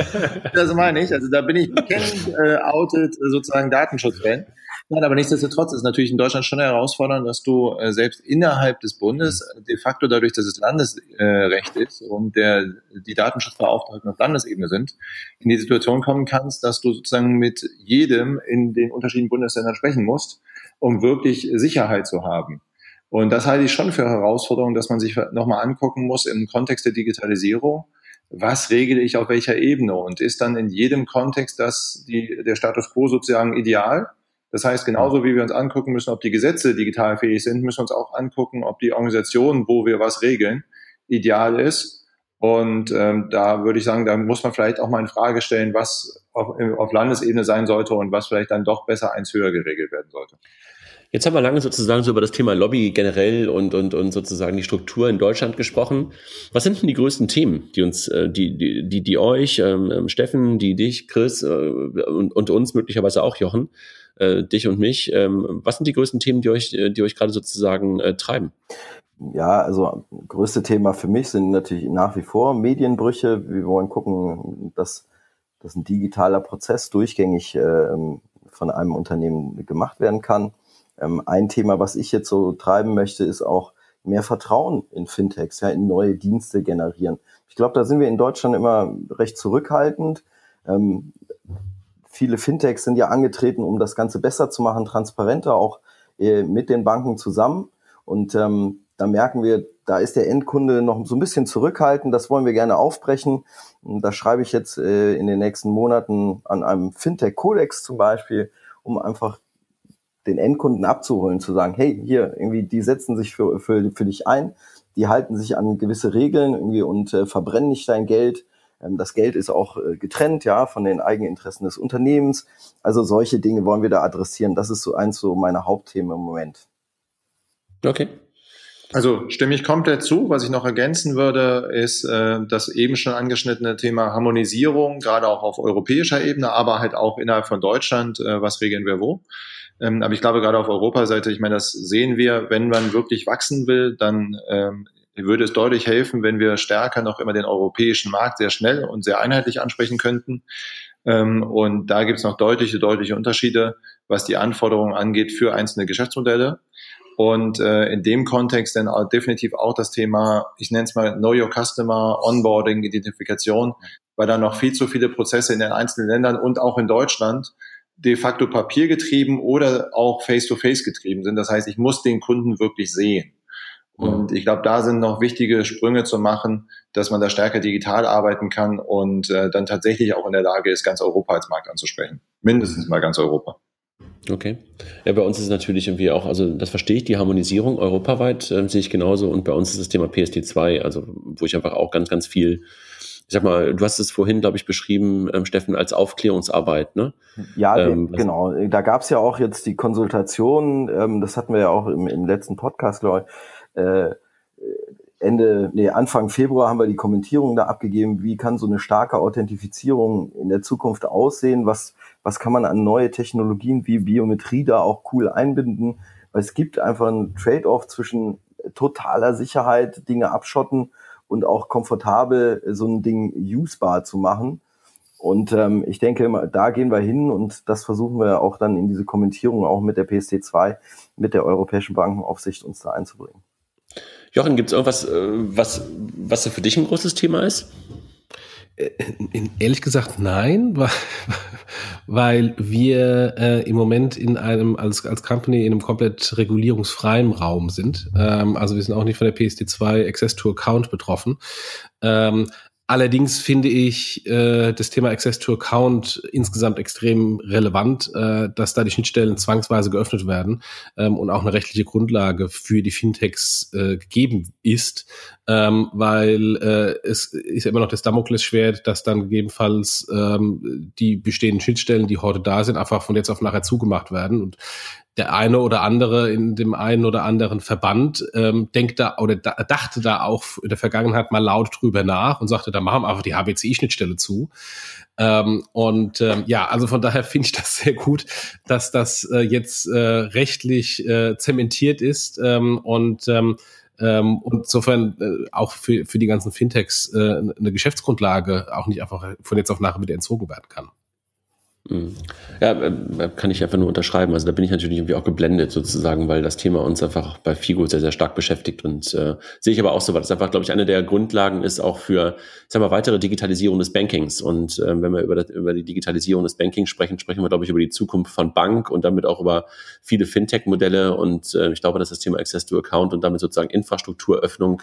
das meine ich. Also da bin ich bekannt, äh, outed, sozusagen Datenschutz-Fan. Nein, aber nichtsdestotrotz ist natürlich in Deutschland schon herausfordernd, dass du äh, selbst innerhalb des Bundes de facto dadurch, dass es Landesrecht äh, ist und der, die Datenschutzbeauftragten auf Landesebene sind, in die Situation kommen kannst, dass du sozusagen mit jedem in den unterschiedlichen Bundesländern sprechen musst, um wirklich Sicherheit zu haben. Und das halte ich schon für Herausforderung, dass man sich nochmal angucken muss im Kontext der Digitalisierung. Was regle ich auf welcher Ebene? Und ist dann in jedem Kontext das die, der Status quo sozusagen ideal? Das heißt, genauso wie wir uns angucken müssen, ob die Gesetze digital fähig sind, müssen wir uns auch angucken, ob die Organisation, wo wir was regeln, ideal ist. Und ähm, da würde ich sagen, da muss man vielleicht auch mal in Frage stellen, was auf, auf Landesebene sein sollte und was vielleicht dann doch besser eins höher geregelt werden sollte. Jetzt haben wir lange sozusagen so über das Thema Lobby generell und, und, und sozusagen die Struktur in Deutschland gesprochen. Was sind denn die größten Themen, die uns, äh, die, die, die, die euch, ähm, ähm Steffen, die dich, Chris äh, und, und uns möglicherweise auch, Jochen, äh, dich und mich. Ähm, was sind die größten Themen, die euch, die euch gerade sozusagen äh, treiben? Ja, also größte Thema für mich sind natürlich nach wie vor Medienbrüche. Wir wollen gucken, dass, dass ein digitaler Prozess durchgängig äh, von einem Unternehmen gemacht werden kann. Ähm, ein Thema, was ich jetzt so treiben möchte, ist auch mehr Vertrauen in Fintechs, ja, in neue Dienste generieren. Ich glaube, da sind wir in Deutschland immer recht zurückhaltend. Ähm, viele Fintechs sind ja angetreten, um das Ganze besser zu machen, transparenter, auch äh, mit den Banken zusammen. Und ähm, da merken wir, da ist der Endkunde noch so ein bisschen zurückhaltend. Das wollen wir gerne aufbrechen. Und da schreibe ich jetzt äh, in den nächsten Monaten an einem Fintech-Kodex zum Beispiel, um einfach den Endkunden abzuholen, zu sagen, hey, hier, irgendwie, die setzen sich für, für, für dich ein, die halten sich an gewisse Regeln irgendwie und äh, verbrennen nicht dein Geld das Geld ist auch äh, getrennt, ja, von den Eigeninteressen des Unternehmens. Also solche Dinge wollen wir da adressieren. Das ist so eins so meiner Hauptthemen im Moment. Okay. Also stimme ich komplett zu. Was ich noch ergänzen würde, ist äh, das eben schon angeschnittene Thema Harmonisierung, gerade auch auf europäischer Ebene, aber halt auch innerhalb von Deutschland. Äh, was regeln wir wo? Ähm, aber ich glaube, gerade auf Europaseite, ich meine, das sehen wir, wenn man wirklich wachsen will, dann ähm, würde es deutlich helfen, wenn wir stärker noch immer den europäischen Markt sehr schnell und sehr einheitlich ansprechen könnten. Ähm, und da gibt es noch deutliche, deutliche Unterschiede, was die Anforderungen angeht für einzelne Geschäftsmodelle. Und äh, in dem Kontext dann auch definitiv auch das Thema, ich nenne es mal Know Your Customer, Onboarding, Identifikation, weil da noch viel zu viele Prozesse in den einzelnen Ländern und auch in Deutschland de facto papiergetrieben oder auch face-to-face -face getrieben sind. Das heißt, ich muss den Kunden wirklich sehen. Und ich glaube, da sind noch wichtige Sprünge zu machen, dass man da stärker digital arbeiten kann und äh, dann tatsächlich auch in der Lage ist, ganz Europa als Markt anzusprechen. Mindestens mal ganz Europa. Okay. Ja, bei uns ist es natürlich irgendwie auch, also das verstehe ich, die Harmonisierung europaweit äh, sehe ich genauso und bei uns ist das Thema PSD2, also wo ich einfach auch ganz, ganz viel, ich sag mal, du hast es vorhin, glaube ich, beschrieben, ähm, Steffen, als Aufklärungsarbeit, ne? Ja, ähm, genau. Da gab es ja auch jetzt die Konsultation, ähm, das hatten wir ja auch im, im letzten Podcast, glaube ich, äh, Ende, nee, Anfang Februar haben wir die Kommentierung da abgegeben, wie kann so eine starke Authentifizierung in der Zukunft aussehen, was, was kann man an neue Technologien wie Biometrie da auch cool einbinden, weil es gibt einfach einen Trade-off zwischen totaler Sicherheit, Dinge abschotten und auch komfortabel so ein Ding usbar zu machen. Und ähm, ich denke, da gehen wir hin und das versuchen wir auch dann in diese Kommentierung auch mit der PSD2, mit der Europäischen Bankenaufsicht uns da einzubringen. Jochen, gibt es irgendwas, äh, was, was für dich ein großes Thema ist? Äh, ehrlich gesagt nein, weil, wir äh, im Moment in einem als als Company in einem komplett regulierungsfreien Raum sind. Ähm, also wir sind auch nicht von der PSD2 Access to Account betroffen. Ähm, Allerdings finde ich äh, das Thema Access to Account insgesamt extrem relevant, äh, dass da die Schnittstellen zwangsweise geöffnet werden ähm, und auch eine rechtliche Grundlage für die Fintechs äh, gegeben ist, ähm, weil äh, es ist ja immer noch das Damoklesschwert, dass dann gegebenenfalls ähm, die bestehenden Schnittstellen, die heute da sind, einfach von jetzt auf nachher zugemacht werden. Und der eine oder andere in dem einen oder anderen Verband ähm, denkt da oder da, dachte da auch in der Vergangenheit mal laut drüber nach und sagte, da machen wir einfach die HBCI-Schnittstelle zu. Ähm, und ähm, ja, also von daher finde ich das sehr gut, dass das äh, jetzt äh, rechtlich äh, zementiert ist ähm, und ähm, ähm, und insofern äh, auch für, für die ganzen Fintechs äh, eine Geschäftsgrundlage auch nicht einfach von jetzt auf nachher wieder entzogen werden kann. Mhm. Ja, äh, kann ich einfach nur unterschreiben. Also da bin ich natürlich irgendwie auch geblendet sozusagen, weil das Thema uns einfach bei Figo sehr, sehr stark beschäftigt und äh, sehe ich aber auch so, weil das einfach, glaube ich, eine der Grundlagen ist auch für, sagen wir, weitere Digitalisierung des Bankings. Und äh, wenn wir über, das, über die Digitalisierung des Bankings sprechen, sprechen wir, glaube ich, über die Zukunft von Bank und damit auch über viele Fintech-Modelle und äh, ich glaube, dass das Thema Access to Account und damit sozusagen Infrastrukturöffnung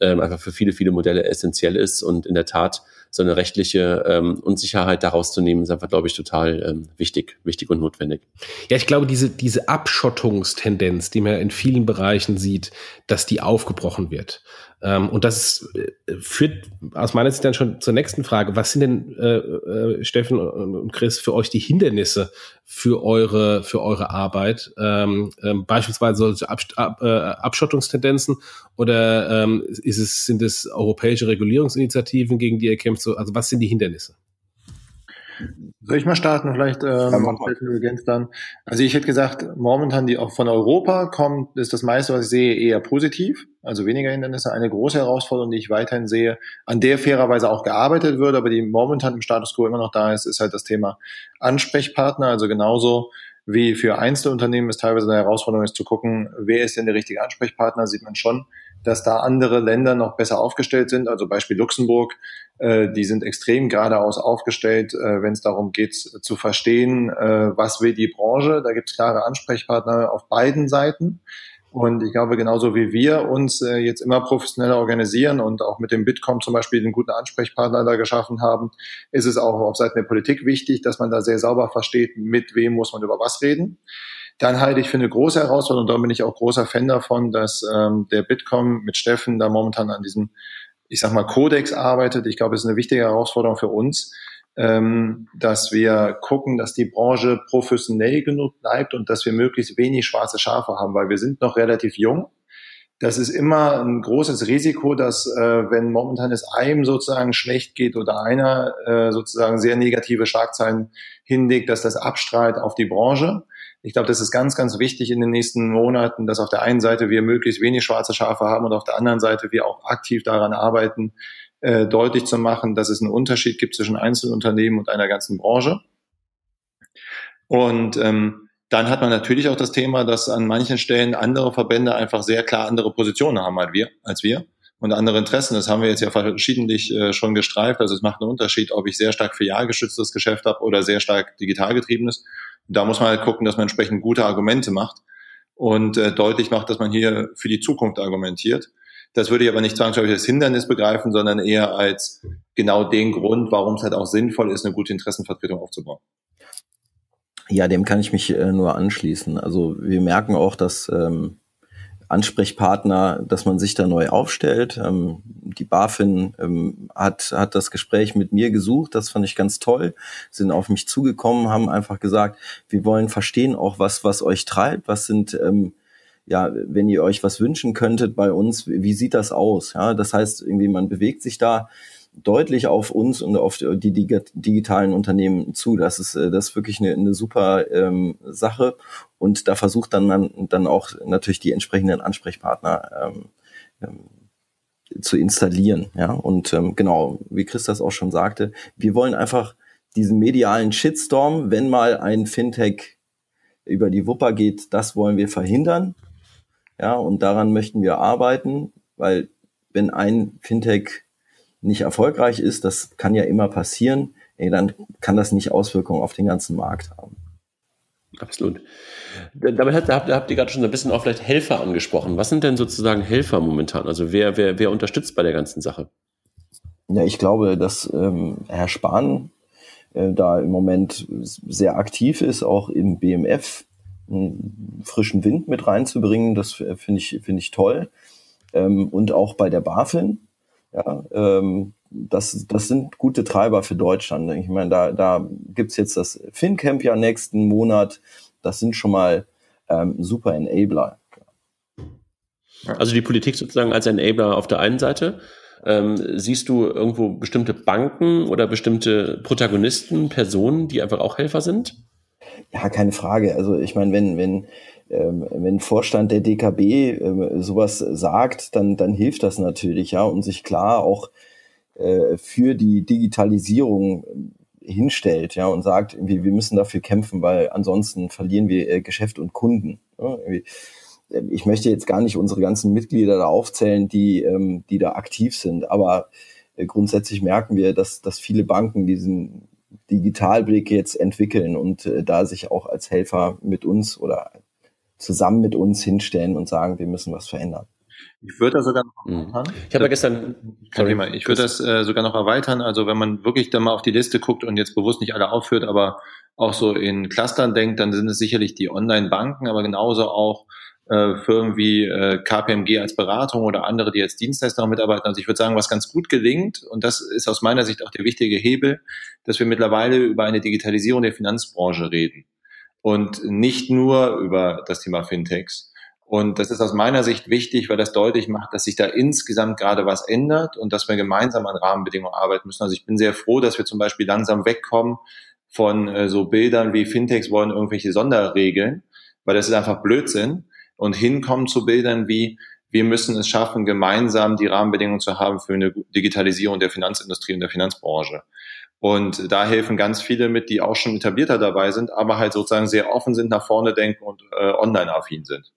ähm, einfach für viele, viele Modelle essentiell ist und in der Tat so eine rechtliche ähm, Unsicherheit daraus zu nehmen, ist einfach, glaube ich, total ähm, wichtig, wichtig und notwendig. Ja, ich glaube, diese, diese Abschottungstendenz, die man in vielen Bereichen sieht, dass die aufgebrochen wird. Ähm, und das äh, führt aus meiner Sicht dann schon zur nächsten Frage. Was sind denn, äh, äh, Steffen und Chris, für euch die Hindernisse für eure, für eure Arbeit? Ähm, ähm, beispielsweise solche Ab, Ab, äh, Abschottungstendenzen oder ähm, ist es, sind es europäische Regulierungsinitiativen, gegen die ihr kämpft? Also was sind die Hindernisse? Soll ich mal starten, vielleicht ähm, Intelligenz dann? Also ich hätte gesagt, momentan die auch von Europa kommt, ist das meiste, was ich sehe, eher positiv, also weniger Hindernisse. Eine große Herausforderung, die ich weiterhin sehe, an der fairerweise auch gearbeitet wird, aber die momentan im Status quo immer noch da ist, ist halt das Thema Ansprechpartner. Also genauso wie für Einzelunternehmen ist teilweise eine Herausforderung ist zu gucken, wer ist denn der richtige Ansprechpartner, sieht man schon, dass da andere Länder noch besser aufgestellt sind. Also Beispiel Luxemburg, die sind extrem geradeaus aufgestellt, äh, wenn es darum geht zu verstehen, äh, was will die Branche. Da gibt es klare Ansprechpartner auf beiden Seiten. Und ich glaube, genauso wie wir uns äh, jetzt immer professioneller organisieren und auch mit dem Bitkom zum Beispiel einen guten Ansprechpartner da geschaffen haben, ist es auch auf Seiten der Politik wichtig, dass man da sehr sauber versteht, mit wem muss man über was reden. Dann halte ich für eine große Herausforderung, und da bin ich auch großer Fan davon, dass ähm, der Bitkom mit Steffen da momentan an diesem, ich sag mal, Kodex arbeitet. Ich glaube, es ist eine wichtige Herausforderung für uns, ähm, dass wir gucken, dass die Branche professionell genug bleibt und dass wir möglichst wenig schwarze Schafe haben, weil wir sind noch relativ jung. Das ist immer ein großes Risiko, dass äh, wenn momentan es einem sozusagen schlecht geht oder einer äh, sozusagen sehr negative Schlagzeilen hinlegt, dass das abstrahlt auf die Branche. Ich glaube, das ist ganz, ganz wichtig in den nächsten Monaten, dass auf der einen Seite wir möglichst wenig schwarze Schafe haben und auf der anderen Seite wir auch aktiv daran arbeiten, äh, deutlich zu machen, dass es einen Unterschied gibt zwischen Einzelunternehmen und einer ganzen Branche. Und ähm, dann hat man natürlich auch das Thema, dass an manchen Stellen andere Verbände einfach sehr klar andere Positionen haben als wir, als wir und andere Interessen. Das haben wir jetzt ja verschiedentlich äh, schon gestreift. Also es macht einen Unterschied, ob ich sehr stark filialgeschütztes Geschäft habe oder sehr stark digital getriebenes da muss man halt gucken, dass man entsprechend gute Argumente macht und äh, deutlich macht, dass man hier für die Zukunft argumentiert. Das würde ich aber nicht zwangsläufig als Hindernis begreifen, sondern eher als genau den Grund, warum es halt auch sinnvoll ist, eine gute Interessenvertretung aufzubauen. Ja, dem kann ich mich äh, nur anschließen. Also wir merken auch, dass ähm, Ansprechpartner, dass man sich da neu aufstellt. Ähm, die BaFin ähm, hat, hat das Gespräch mit mir gesucht, das fand ich ganz toll, sind auf mich zugekommen, haben einfach gesagt, wir wollen verstehen auch, was, was euch treibt, was sind ähm, ja, wenn ihr euch was wünschen könntet bei uns, wie sieht das aus? Ja, das heißt, irgendwie man bewegt sich da deutlich auf uns und auf die digitalen Unternehmen zu. Das ist, äh, das ist wirklich eine, eine super ähm, Sache. Und da versucht dann man dann auch natürlich die entsprechenden Ansprechpartner ähm, ähm, zu installieren. Ja, und ähm, genau, wie Chris das auch schon sagte, wir wollen einfach diesen medialen Shitstorm, wenn mal ein Fintech über die Wupper geht, das wollen wir verhindern. Ja, und daran möchten wir arbeiten, weil wenn ein Fintech nicht erfolgreich ist, das kann ja immer passieren, ey, dann kann das nicht Auswirkungen auf den ganzen Markt haben. Absolut. Damit habt, habt, habt ihr gerade schon ein bisschen auch vielleicht Helfer angesprochen. Was sind denn sozusagen Helfer momentan? Also wer, wer, wer unterstützt bei der ganzen Sache? Ja, ich glaube, dass ähm, Herr Spahn äh, da im Moment sehr aktiv ist, auch im BMF einen frischen Wind mit reinzubringen. Das finde ich, finde ich toll. Ähm, und auch bei der BaFin ja, ähm, das, das sind gute Treiber für Deutschland. Ich meine, da, da gibt's jetzt das FinCamp ja nächsten Monat. Das sind schon mal ähm, super Enabler. Also die Politik sozusagen als Enabler auf der einen Seite. Ähm, siehst du irgendwo bestimmte Banken oder bestimmte Protagonisten, Personen, die einfach auch Helfer sind? Ja, keine Frage. Also ich meine, wenn, wenn ähm, wenn Vorstand der DKB äh, sowas sagt, dann, dann hilft das natürlich, ja, und sich klar auch äh, für die Digitalisierung äh, hinstellt, ja, und sagt, wir müssen dafür kämpfen, weil ansonsten verlieren wir äh, Geschäft und Kunden. Ich möchte jetzt gar nicht unsere ganzen Mitglieder da aufzählen, die, ähm, die da aktiv sind, aber äh, grundsätzlich merken wir, dass, dass viele Banken diesen Digitalblick jetzt entwickeln und äh, da sich auch als Helfer mit uns oder zusammen mit uns hinstellen und sagen, wir müssen was verändern. Ich würde das sogar noch mhm. erweitern. Ich habe ja gestern. Sorry, Thema. Ich würde das äh, sogar noch erweitern. Also wenn man wirklich dann mal auf die Liste guckt und jetzt bewusst nicht alle aufführt, aber auch so in Clustern denkt, dann sind es sicherlich die Online-Banken, aber genauso auch äh, Firmen wie äh, KPMG als Beratung oder andere, die als Dienstleister noch mitarbeiten. Also ich würde sagen, was ganz gut gelingt, und das ist aus meiner Sicht auch der wichtige Hebel, dass wir mittlerweile über eine Digitalisierung der Finanzbranche reden und nicht nur über das Thema Fintechs. Und das ist aus meiner Sicht wichtig, weil das deutlich macht, dass sich da insgesamt gerade was ändert und dass wir gemeinsam an Rahmenbedingungen arbeiten müssen. Also ich bin sehr froh, dass wir zum Beispiel langsam wegkommen von äh, so Bildern wie Fintechs wollen irgendwelche Sonderregeln, weil das ist einfach Blödsinn und hinkommen zu Bildern wie wir müssen es schaffen, gemeinsam die Rahmenbedingungen zu haben für eine Digitalisierung der Finanzindustrie und der Finanzbranche. Und da helfen ganz viele mit, die auch schon etablierter dabei sind, aber halt sozusagen sehr offen sind, nach vorne denken und äh, online-affin sind.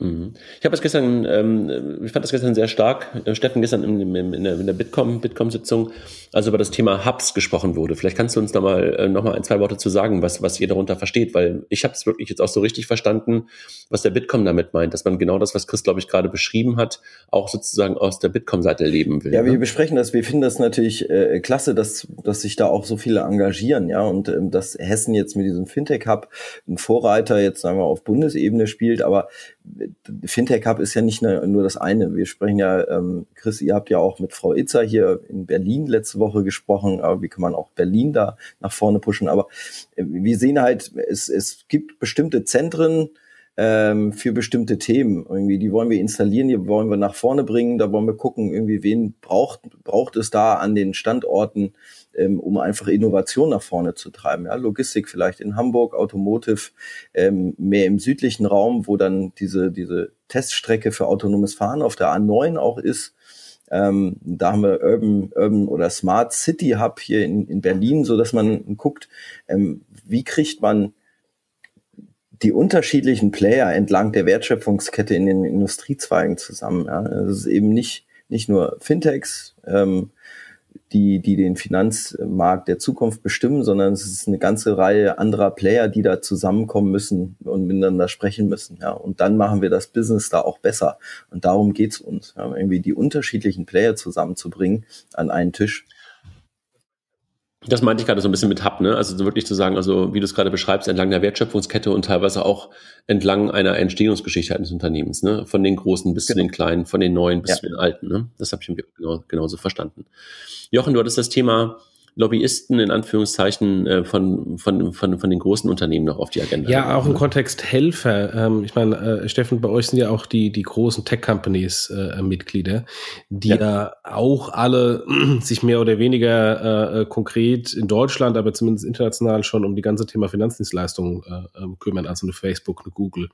Mhm. Ich habe das gestern, ähm, ich fand das gestern sehr stark, Steffen gestern in, in, in der, der Bitkom, Bitkom-Sitzung, also über das Thema Hubs gesprochen wurde. Vielleicht kannst du uns da mal äh, noch mal ein, zwei Worte zu sagen, was, was ihr darunter versteht, weil ich habe es wirklich jetzt auch so richtig verstanden, was der Bitkom damit meint, dass man genau das, was Chris, glaube ich, gerade beschrieben hat, auch sozusagen aus der Bitkom-Seite leben will. Ja, ne? wir besprechen das, wir finden das natürlich äh, klasse, dass, dass sich da auch so viele engagieren, ja, und ähm, dass Hessen jetzt mit diesem Fintech-Hub ein Vorreiter jetzt, sagen wir, auf Bundesebene spielt, aber Fintech Hub ist ja nicht nur das eine. Wir sprechen ja, ähm, Chris, ihr habt ja auch mit Frau Itzer hier in Berlin letzte Woche gesprochen, aber wie kann man auch Berlin da nach vorne pushen? Aber äh, wir sehen halt, es, es gibt bestimmte Zentren, ähm, für bestimmte Themen. Irgendwie, die wollen wir installieren, die wollen wir nach vorne bringen, da wollen wir gucken, irgendwie, wen braucht, braucht es da an den Standorten, ähm, um einfach Innovation nach vorne zu treiben. Ja, Logistik vielleicht in Hamburg, Automotive ähm, mehr im südlichen Raum, wo dann diese, diese Teststrecke für autonomes Fahren auf der A9 auch ist. Ähm, da haben wir Urban, Urban oder Smart City Hub hier in, in Berlin, so dass man guckt, ähm, wie kriegt man die unterschiedlichen Player entlang der Wertschöpfungskette in den Industriezweigen zusammen. Ja. Es ist eben nicht, nicht nur Fintechs, ähm, die, die den Finanzmarkt der Zukunft bestimmen, sondern es ist eine ganze Reihe anderer Player, die da zusammenkommen müssen und miteinander sprechen müssen. Ja. Und dann machen wir das Business da auch besser. Und darum geht's uns, ja, irgendwie die unterschiedlichen Player zusammenzubringen an einen Tisch. Das meinte ich gerade so ein bisschen mit Hub, ne? Also wirklich zu sagen, also wie du es gerade beschreibst, entlang der Wertschöpfungskette und teilweise auch entlang einer Entstehungsgeschichte eines Unternehmens, ne? Von den Großen bis genau. zu den Kleinen, von den Neuen bis ja. zu den Alten, ne? Das habe ich genau, genauso verstanden. Jochen, du hattest das Thema Lobbyisten in Anführungszeichen äh, von, von, von, von den großen Unternehmen noch auf die Agenda. Ja, auch im Kontext Helfer. Ähm, ich meine, äh, Steffen, bei euch sind ja auch die, die großen Tech-Companies äh, Mitglieder, die ja. ja auch alle sich mehr oder weniger äh, konkret in Deutschland, aber zumindest international schon um die ganze Thema Finanzdienstleistungen äh, ähm, kümmern, also eine Facebook, eine Google,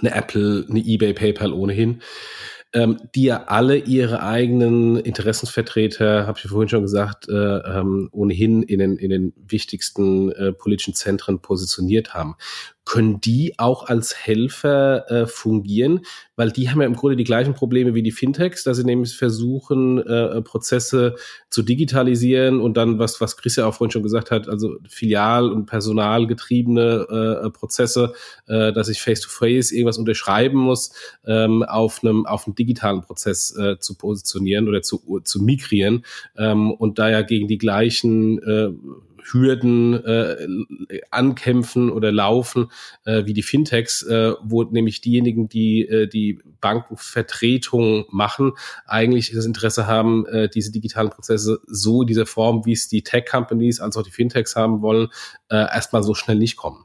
eine Apple, eine eBay, PayPal ohnehin ähm, die ja alle ihre eigenen Interessensvertreter, habe ich vorhin schon gesagt, äh, ähm, ohnehin in den, in den wichtigsten äh, politischen Zentren positioniert haben können die auch als Helfer äh, fungieren, weil die haben ja im Grunde die gleichen Probleme wie die Fintechs, dass sie nämlich versuchen, äh, Prozesse zu digitalisieren und dann, was, was Chris ja auch vorhin schon gesagt hat, also filial- und personalgetriebene äh, Prozesse, äh, dass ich face-to-face -face irgendwas unterschreiben muss, ähm, auf einem auf einem digitalen Prozess äh, zu positionieren oder zu, zu migrieren ähm, und da ja gegen die gleichen äh, Hürden äh, ankämpfen oder laufen, äh, wie die Fintechs, äh, wo nämlich diejenigen, die äh, die Bankenvertretung machen, eigentlich das Interesse haben, äh, diese digitalen Prozesse so in dieser Form, wie es die Tech-Companies als auch die Fintechs haben wollen, äh, erstmal so schnell nicht kommen.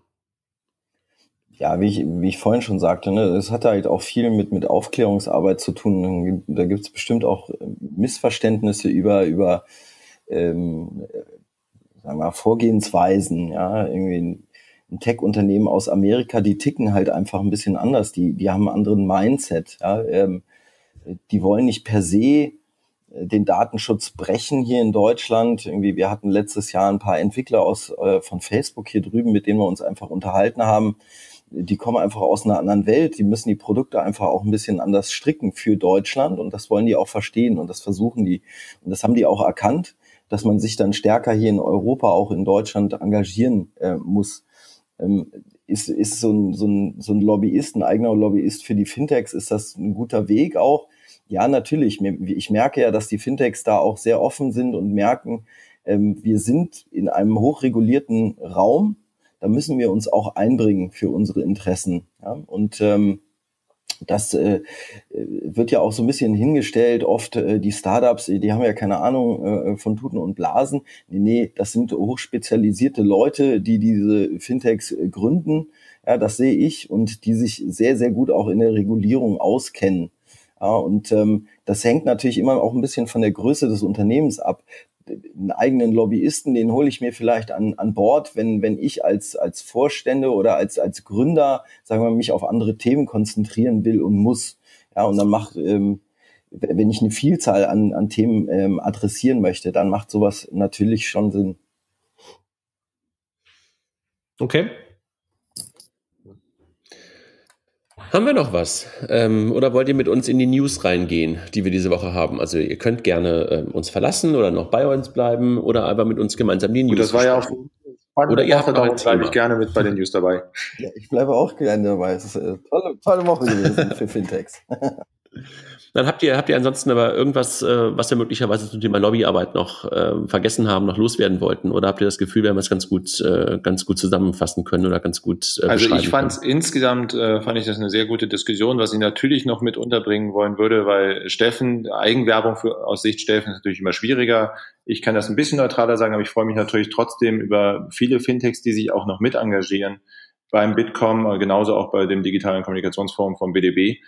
Ja, wie ich, wie ich vorhin schon sagte, ne, es hat halt auch viel mit, mit Aufklärungsarbeit zu tun. Da gibt es bestimmt auch Missverständnisse über, über ähm, sagen wir, Vorgehensweisen, ja, irgendwie ein, Tech-Unternehmen aus Amerika, die ticken halt einfach ein bisschen anders, die, die haben einen anderen Mindset, ja, ähm, die wollen nicht per se äh, den Datenschutz brechen hier in Deutschland. Irgendwie, wir hatten letztes Jahr ein paar Entwickler aus äh, von Facebook hier drüben, mit denen wir uns einfach unterhalten haben. Die kommen einfach aus einer anderen Welt. Die müssen die Produkte einfach auch ein bisschen anders stricken für Deutschland und das wollen die auch verstehen und das versuchen die und das haben die auch erkannt dass man sich dann stärker hier in Europa, auch in Deutschland engagieren äh, muss. Ähm, ist, ist so ein, so, ein, so ein Lobbyist, ein eigener Lobbyist für die Fintechs, ist das ein guter Weg auch? Ja, natürlich. Ich merke ja, dass die Fintechs da auch sehr offen sind und merken, ähm, wir sind in einem hochregulierten Raum. Da müssen wir uns auch einbringen für unsere Interessen. Ja? Und ähm, das äh, wird ja auch so ein bisschen hingestellt, oft äh, die Startups, die haben ja keine Ahnung äh, von Tuten und Blasen. Nee, nee, das sind hochspezialisierte Leute, die diese Fintechs äh, gründen. Ja, das sehe ich und die sich sehr, sehr gut auch in der Regulierung auskennen. Ja, und ähm, das hängt natürlich immer auch ein bisschen von der Größe des Unternehmens ab einen eigenen Lobbyisten, den hole ich mir vielleicht an, an Bord, wenn, wenn ich als, als Vorstände oder als, als Gründer, sagen wir, mich auf andere Themen konzentrieren will und muss. Ja, und dann macht, ähm, wenn ich eine Vielzahl an, an Themen ähm, adressieren möchte, dann macht sowas natürlich schon Sinn. Okay. Haben wir noch was? Ähm, oder wollt ihr mit uns in die News reingehen, die wir diese Woche haben? Also ihr könnt gerne äh, uns verlassen oder noch bei uns bleiben oder einfach mit uns gemeinsam die News. Das war ja auch oder ihr habt darum bleibe ich gerne mit bei den News dabei. Ja, ich bleibe auch gerne dabei. Es ist eine tolle, tolle Woche gewesen für Fintechs. Dann habt ihr, habt ihr ansonsten aber irgendwas, äh, was wir möglicherweise zum Thema Lobbyarbeit noch äh, vergessen haben, noch loswerden wollten? Oder habt ihr das Gefühl, wir haben es ganz gut, äh, ganz gut zusammenfassen können oder ganz gut äh, Also ich fand insgesamt äh, fand ich das eine sehr gute Diskussion, was ich natürlich noch mit unterbringen wollen würde, weil Steffen, Eigenwerbung für, aus Sicht Steffen ist natürlich immer schwieriger. Ich kann das ein bisschen neutraler sagen, aber ich freue mich natürlich trotzdem über viele Fintechs, die sich auch noch mit engagieren beim Bitkom, genauso auch bei dem digitalen Kommunikationsforum vom BDB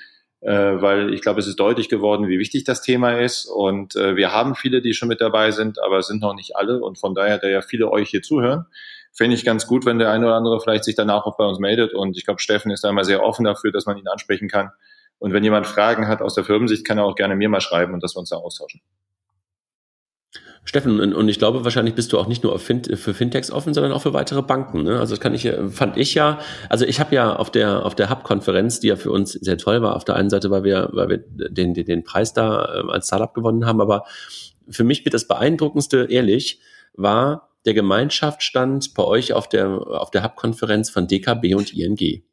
weil ich glaube, es ist deutlich geworden, wie wichtig das Thema ist. Und äh, wir haben viele, die schon mit dabei sind, aber es sind noch nicht alle. Und von daher, da ja viele euch hier zuhören, fände ich ganz gut, wenn der eine oder andere vielleicht sich danach auch bei uns meldet. Und ich glaube, Steffen ist da immer sehr offen dafür, dass man ihn ansprechen kann. Und wenn jemand Fragen hat aus der Firmensicht, kann er auch gerne mir mal schreiben und dass wir uns da austauschen. Steffen, und ich glaube, wahrscheinlich bist du auch nicht nur fin für Fintechs offen, sondern auch für weitere Banken. Ne? Also das kann ich, fand ich ja, also ich habe ja auf der auf der Hub-Konferenz, die ja für uns sehr toll war, auf der einen Seite, weil wir, weil wir den, den, den Preis da äh, als Startup gewonnen haben, aber für mich mit das Beeindruckendste, ehrlich, war der Gemeinschaftsstand bei euch auf der auf der Hub-Konferenz von DKB und ING.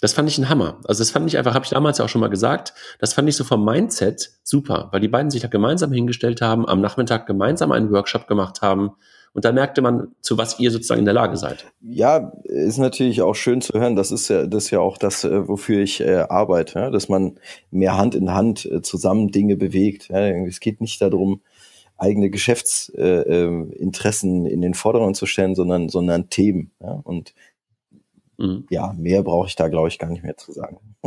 Das fand ich ein Hammer. Also das fand ich einfach, habe ich damals ja auch schon mal gesagt, das fand ich so vom Mindset super, weil die beiden sich da gemeinsam hingestellt haben, am Nachmittag gemeinsam einen Workshop gemacht haben. Und da merkte man, zu was ihr sozusagen in der Lage seid. Ja, ist natürlich auch schön zu hören. Das ist ja, das ist ja auch das, äh, wofür ich äh, arbeite, ja? dass man mehr Hand in Hand äh, zusammen Dinge bewegt. Ja? Es geht nicht darum, eigene Geschäftsinteressen äh, in den Vordergrund zu stellen, sondern, sondern Themen. Ja? Und mhm. ja, mehr brauche ich da, glaube ich, gar nicht mehr zu sagen.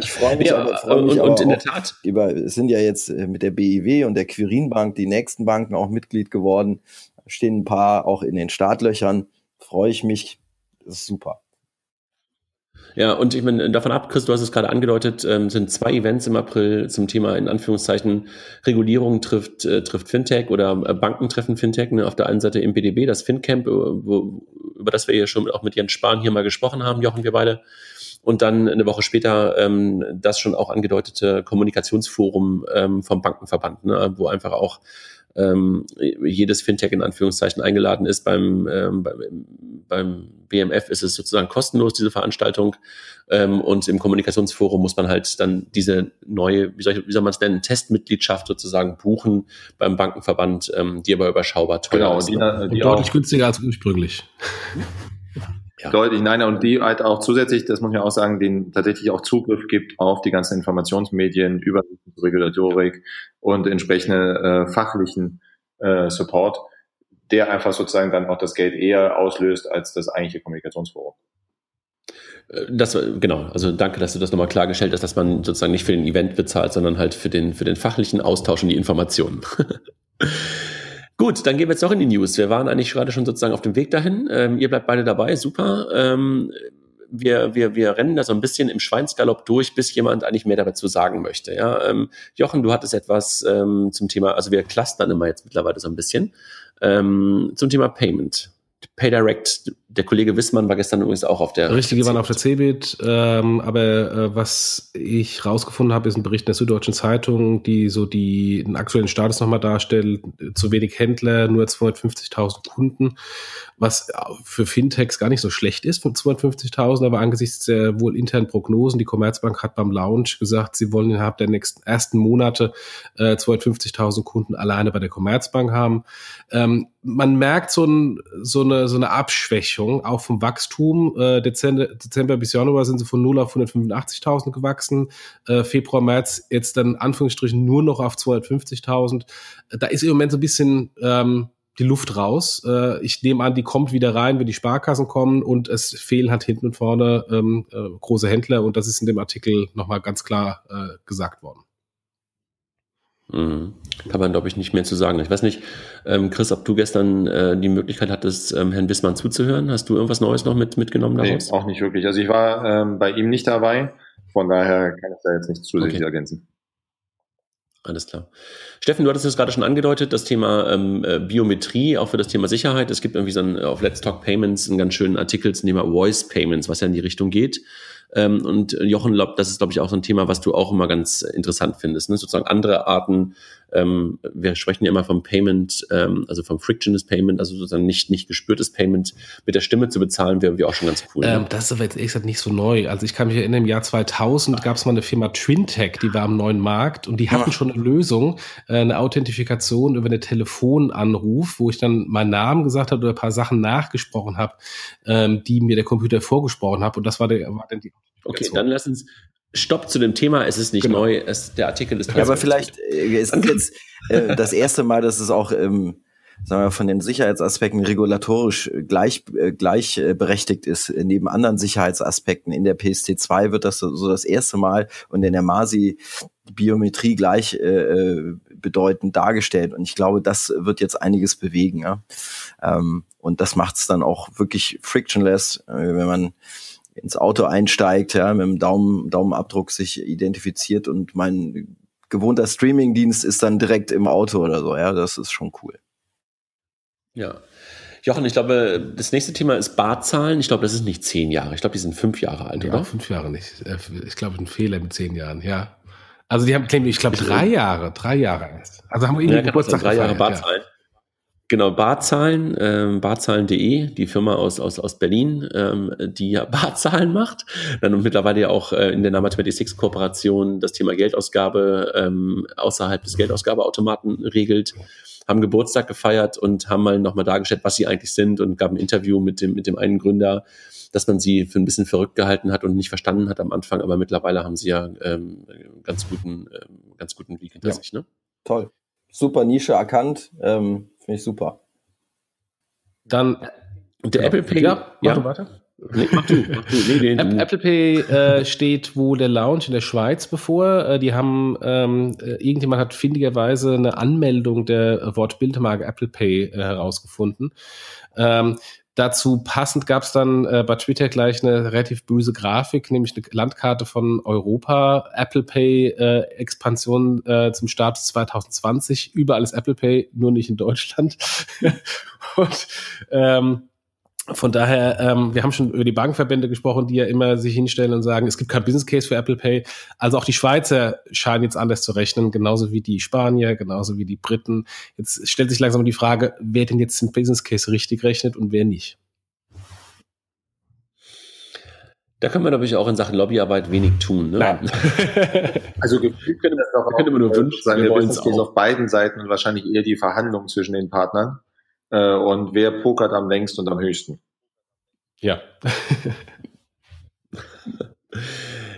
ich freue mich, ja, aber, freu mich und, aber und in der Tat über, es sind ja jetzt mit der BIW und der Quirinbank die nächsten Banken auch Mitglied geworden. stehen ein paar auch in den Startlöchern. Freue ich mich. Das ist super. Ja, und ich meine, davon ab, Chris, du hast es gerade angedeutet, ähm, sind zwei Events im April zum Thema in Anführungszeichen Regulierung trifft, äh, trifft Fintech oder äh, Banken treffen Fintech. Ne? Auf der einen Seite im BDB, das FinCamp, äh, wo, über das wir ja schon auch mit Jens Spahn hier mal gesprochen haben, Jochen, wir beide. Und dann eine Woche später ähm, das schon auch angedeutete Kommunikationsforum ähm, vom Bankenverband, ne? wo einfach auch ähm, jedes Fintech in Anführungszeichen eingeladen ist. Beim, ähm, beim, beim BMF ist es sozusagen kostenlos, diese Veranstaltung. Ähm, und im Kommunikationsforum muss man halt dann diese neue, wie soll, ich, wie soll man es nennen, Testmitgliedschaft sozusagen buchen beim Bankenverband, ähm, die aber überschaubar teuer genau, ist. Die, die deutlich auch, günstiger als ursprünglich. Ja. Deutlich, nein, und die halt auch zusätzlich, das muss man auch sagen, den tatsächlich auch Zugriff gibt auf die ganzen Informationsmedien, Übersicht Regulatorik und entsprechende äh, fachlichen äh, Support, der einfach sozusagen dann auch das Geld eher auslöst als das eigentliche Kommunikationsforum. Äh, das, genau, also danke, dass du das nochmal klargestellt hast, dass man sozusagen nicht für den Event bezahlt, sondern halt für den, für den fachlichen Austausch und die Informationen. Gut, dann gehen wir jetzt noch in die News. Wir waren eigentlich gerade schon sozusagen auf dem Weg dahin. Ähm, ihr bleibt beide dabei, super. Ähm, wir, wir, wir rennen da so ein bisschen im Schweinsgalopp durch, bis jemand eigentlich mehr dazu sagen möchte. Ja, ähm, Jochen, du hattest etwas ähm, zum Thema, also wir clustern immer jetzt mittlerweile so ein bisschen, ähm, zum Thema Payment. PayDirect, der Kollege Wissmann war gestern übrigens auch auf der. Richtige waren auf der CeBIT, ähm, aber äh, was ich rausgefunden habe, ist ein Bericht der Süddeutschen Zeitung, die so die, den aktuellen Status nochmal darstellt. Zu wenig Händler, nur 250.000 Kunden, was für Fintechs gar nicht so schlecht ist von 250.000, aber angesichts der wohl internen Prognosen, die Commerzbank hat beim Launch gesagt, sie wollen innerhalb der nächsten ersten Monate äh, 250.000 Kunden alleine bei der Commerzbank haben. Ähm, man merkt so, ein, so, eine, so eine Abschwächung auch vom Wachstum. Äh, Dezember, Dezember bis Januar sind sie von 0 auf 185.000 gewachsen. Äh, Februar, März jetzt dann Anführungsstrichen nur noch auf 250.000. Da ist im Moment so ein bisschen ähm, die Luft raus. Äh, ich nehme an, die kommt wieder rein, wenn die Sparkassen kommen und es fehlen halt hinten und vorne ähm, äh, große Händler und das ist in dem Artikel nochmal ganz klar äh, gesagt worden. Mhm. Kann man, glaube ich, nicht mehr zu sagen. Ich weiß nicht, ähm, Chris, ob du gestern äh, die Möglichkeit hattest, ähm, Herrn Wissmann zuzuhören. Hast du irgendwas Neues noch mit, mitgenommen daraus? Nee, auch nicht wirklich. Also ich war ähm, bei ihm nicht dabei. Von daher kann ich da jetzt nicht zusätzlich okay. ergänzen. Alles klar. Steffen, du hattest es gerade schon angedeutet, das Thema ähm, äh, Biometrie, auch für das Thema Sicherheit. Es gibt irgendwie so ein, auf Let's Talk Payments einen ganz schönen Artikel zum Thema Voice Payments, was ja in die Richtung geht. Ähm, und Jochen, das ist, glaube ich, auch so ein Thema, was du auch immer ganz interessant findest. Ne? Sozusagen andere Arten ähm, wir sprechen ja immer vom Payment, ähm, also vom Frictionless Payment, also sozusagen nicht, nicht gespürtes Payment mit der Stimme zu bezahlen, wäre irgendwie auch schon ganz cool. Ne? Ähm, das ist aber jetzt echt nicht so neu. Also ich kann mich erinnern, im Jahr 2000 gab es mal eine Firma Trintech, die war am neuen Markt und die hatten ja. schon eine Lösung, äh, eine Authentifikation über eine Telefonanruf, wo ich dann meinen Namen gesagt habe oder ein paar Sachen nachgesprochen habe, ähm, die mir der Computer vorgesprochen hat und das war, der, war dann die Okay, dann lass uns, Stopp zu dem Thema, es ist nicht genau. neu, es, der Artikel ist Ja, aber vielleicht, äh, es ist jetzt äh, das erste Mal, dass es auch ähm, sagen wir, von den Sicherheitsaspekten regulatorisch gleich, äh, gleich äh, berechtigt ist. Neben anderen Sicherheitsaspekten in der PST2 wird das so, das erste Mal und in der MASI Biometrie gleich äh, äh, bedeutend dargestellt. Und ich glaube, das wird jetzt einiges bewegen. Ja? Ähm, und das macht es dann auch wirklich frictionless, äh, wenn man ins Auto einsteigt, ja, mit dem Daumen, Daumenabdruck sich identifiziert und mein gewohnter Streamingdienst ist dann direkt im Auto oder so, ja, das ist schon cool. Ja. Jochen, ich glaube, das nächste Thema ist Barzahlen. Ich glaube, das ist nicht zehn Jahre. Ich glaube, die sind fünf Jahre alt, ja, oder? fünf Jahre nicht. Ich glaube, ein Fehler mit zehn Jahren, ja. Also die haben, ich glaube, drei Jahre, drei Jahre erst. Also haben wir irgendwie ja, Geburtstag drei Jahre Barzahlen. Ja. Genau, Barzahlen, ähm, barzahlen.de, die Firma aus, aus, aus Berlin, ähm, die ja Barzahlen macht. Dann und mittlerweile ja auch äh, in der Nama 26 Kooperation das Thema Geldausgabe ähm, außerhalb des Geldausgabeautomaten regelt, haben Geburtstag gefeiert und haben mal nochmal dargestellt, was sie eigentlich sind und gab ein Interview mit dem, mit dem einen Gründer, dass man sie für ein bisschen verrückt gehalten hat und nicht verstanden hat am Anfang, aber mittlerweile haben sie ja ähm, ganz guten, ähm, ganz guten Weg hinter ja. sich, ne? Toll. super Nische erkannt. Ähm, Finde ich super. Dann. Und der Apple Pay. Ja, ja. weiter. Nee, mach du, mach du. Nee, nee, Apple Pay äh, steht wohl der Launch in der Schweiz bevor. Äh, die haben, ähm, äh, irgendjemand hat findigerweise eine Anmeldung der Wortbildmarke Apple Pay äh, herausgefunden. Ähm, dazu passend gab es dann äh, bei Twitter gleich eine relativ böse Grafik, nämlich eine Landkarte von Europa, Apple Pay äh, Expansion äh, zum Start 2020. Überall ist Apple Pay, nur nicht in Deutschland. Und ähm, von daher, ähm, wir haben schon über die Bankenverbände gesprochen, die ja immer sich hinstellen und sagen, es gibt kein Business Case für Apple Pay. Also auch die Schweizer scheinen jetzt anders zu rechnen, genauso wie die Spanier, genauso wie die Briten. Jetzt stellt sich langsam die Frage, wer denn jetzt den Business Case richtig rechnet und wer nicht. Da können wir, glaube ich, auch in Sachen Lobbyarbeit wenig tun. Ne? Nein. also gefühlt könnte das auch, könnte man nur wünschen, sagen, wir Business Case auf beiden Seiten und wahrscheinlich eher die Verhandlungen zwischen den Partnern äh, und wer pokert am längsten und am höchsten. Ja.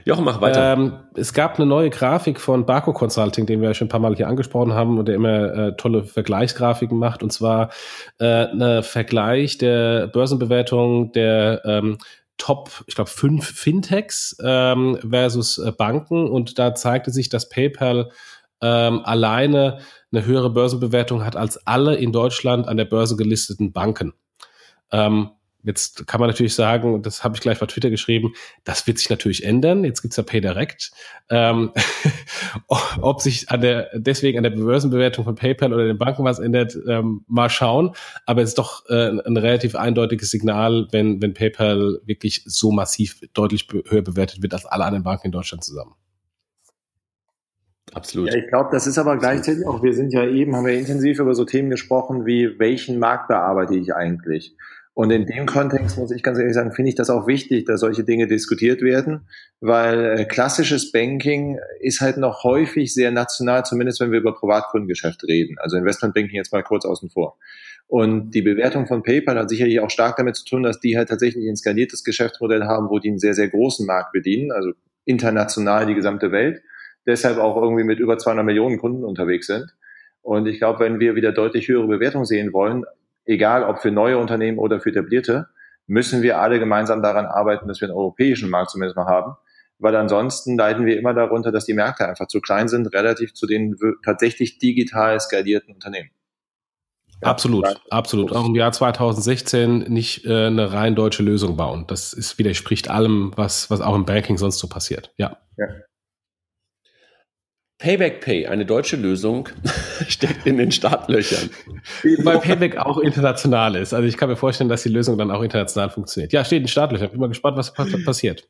Jochen, mach weiter. Ähm, es gab eine neue Grafik von Barco Consulting, den wir schon ein paar Mal hier angesprochen haben und der immer äh, tolle Vergleichsgrafiken macht. Und zwar äh, eine Vergleich der Börsenbewertung der ähm, Top, ich glaube, fünf Fintechs ähm, versus äh, Banken. Und da zeigte sich, dass PayPal ähm, alleine eine höhere Börsenbewertung hat als alle in Deutschland an der Börse gelisteten Banken. Ähm, Jetzt kann man natürlich sagen, das habe ich gleich bei Twitter geschrieben, das wird sich natürlich ändern. Jetzt gibt's ja PayDirect. Ähm, ob sich an der, deswegen an der Börsenbewertung von PayPal oder den Banken was ändert, ähm, mal schauen. Aber es ist doch äh, ein relativ eindeutiges Signal, wenn, wenn PayPal wirklich so massiv deutlich höher bewertet wird als alle anderen Banken in Deutschland zusammen. Absolut. Ja, ich glaube, das ist aber gleichzeitig auch, wir sind ja eben, haben wir intensiv über so Themen gesprochen, wie welchen Markt bearbeite ich eigentlich? Und in dem Kontext muss ich ganz ehrlich sagen, finde ich das auch wichtig, dass solche Dinge diskutiert werden, weil äh, klassisches Banking ist halt noch häufig sehr national, zumindest wenn wir über Privatkundengeschäft reden. Also Investmentbanking jetzt mal kurz außen vor. Und die Bewertung von PayPal hat sicherlich auch stark damit zu tun, dass die halt tatsächlich ein skaliertes Geschäftsmodell haben, wo die einen sehr, sehr großen Markt bedienen, also international die gesamte Welt deshalb auch irgendwie mit über 200 Millionen Kunden unterwegs sind. Und ich glaube, wenn wir wieder deutlich höhere Bewertungen sehen wollen, egal ob für neue Unternehmen oder für etablierte, müssen wir alle gemeinsam daran arbeiten, dass wir einen europäischen Markt zumindest mal haben. Weil ansonsten leiden wir immer darunter, dass die Märkte einfach zu klein sind, relativ zu den tatsächlich digital skalierten Unternehmen. Ja, absolut, absolut. Auch im Jahr 2016 nicht äh, eine rein deutsche Lösung bauen. Das ist, widerspricht allem, was, was auch im Banking sonst so passiert. Ja. ja. Payback Pay, eine deutsche Lösung, steckt in den Startlöchern. Weil Payback auch international ist. Also ich kann mir vorstellen, dass die Lösung dann auch international funktioniert. Ja, steht in den Startlöchern. Bin mal gespannt, was passiert.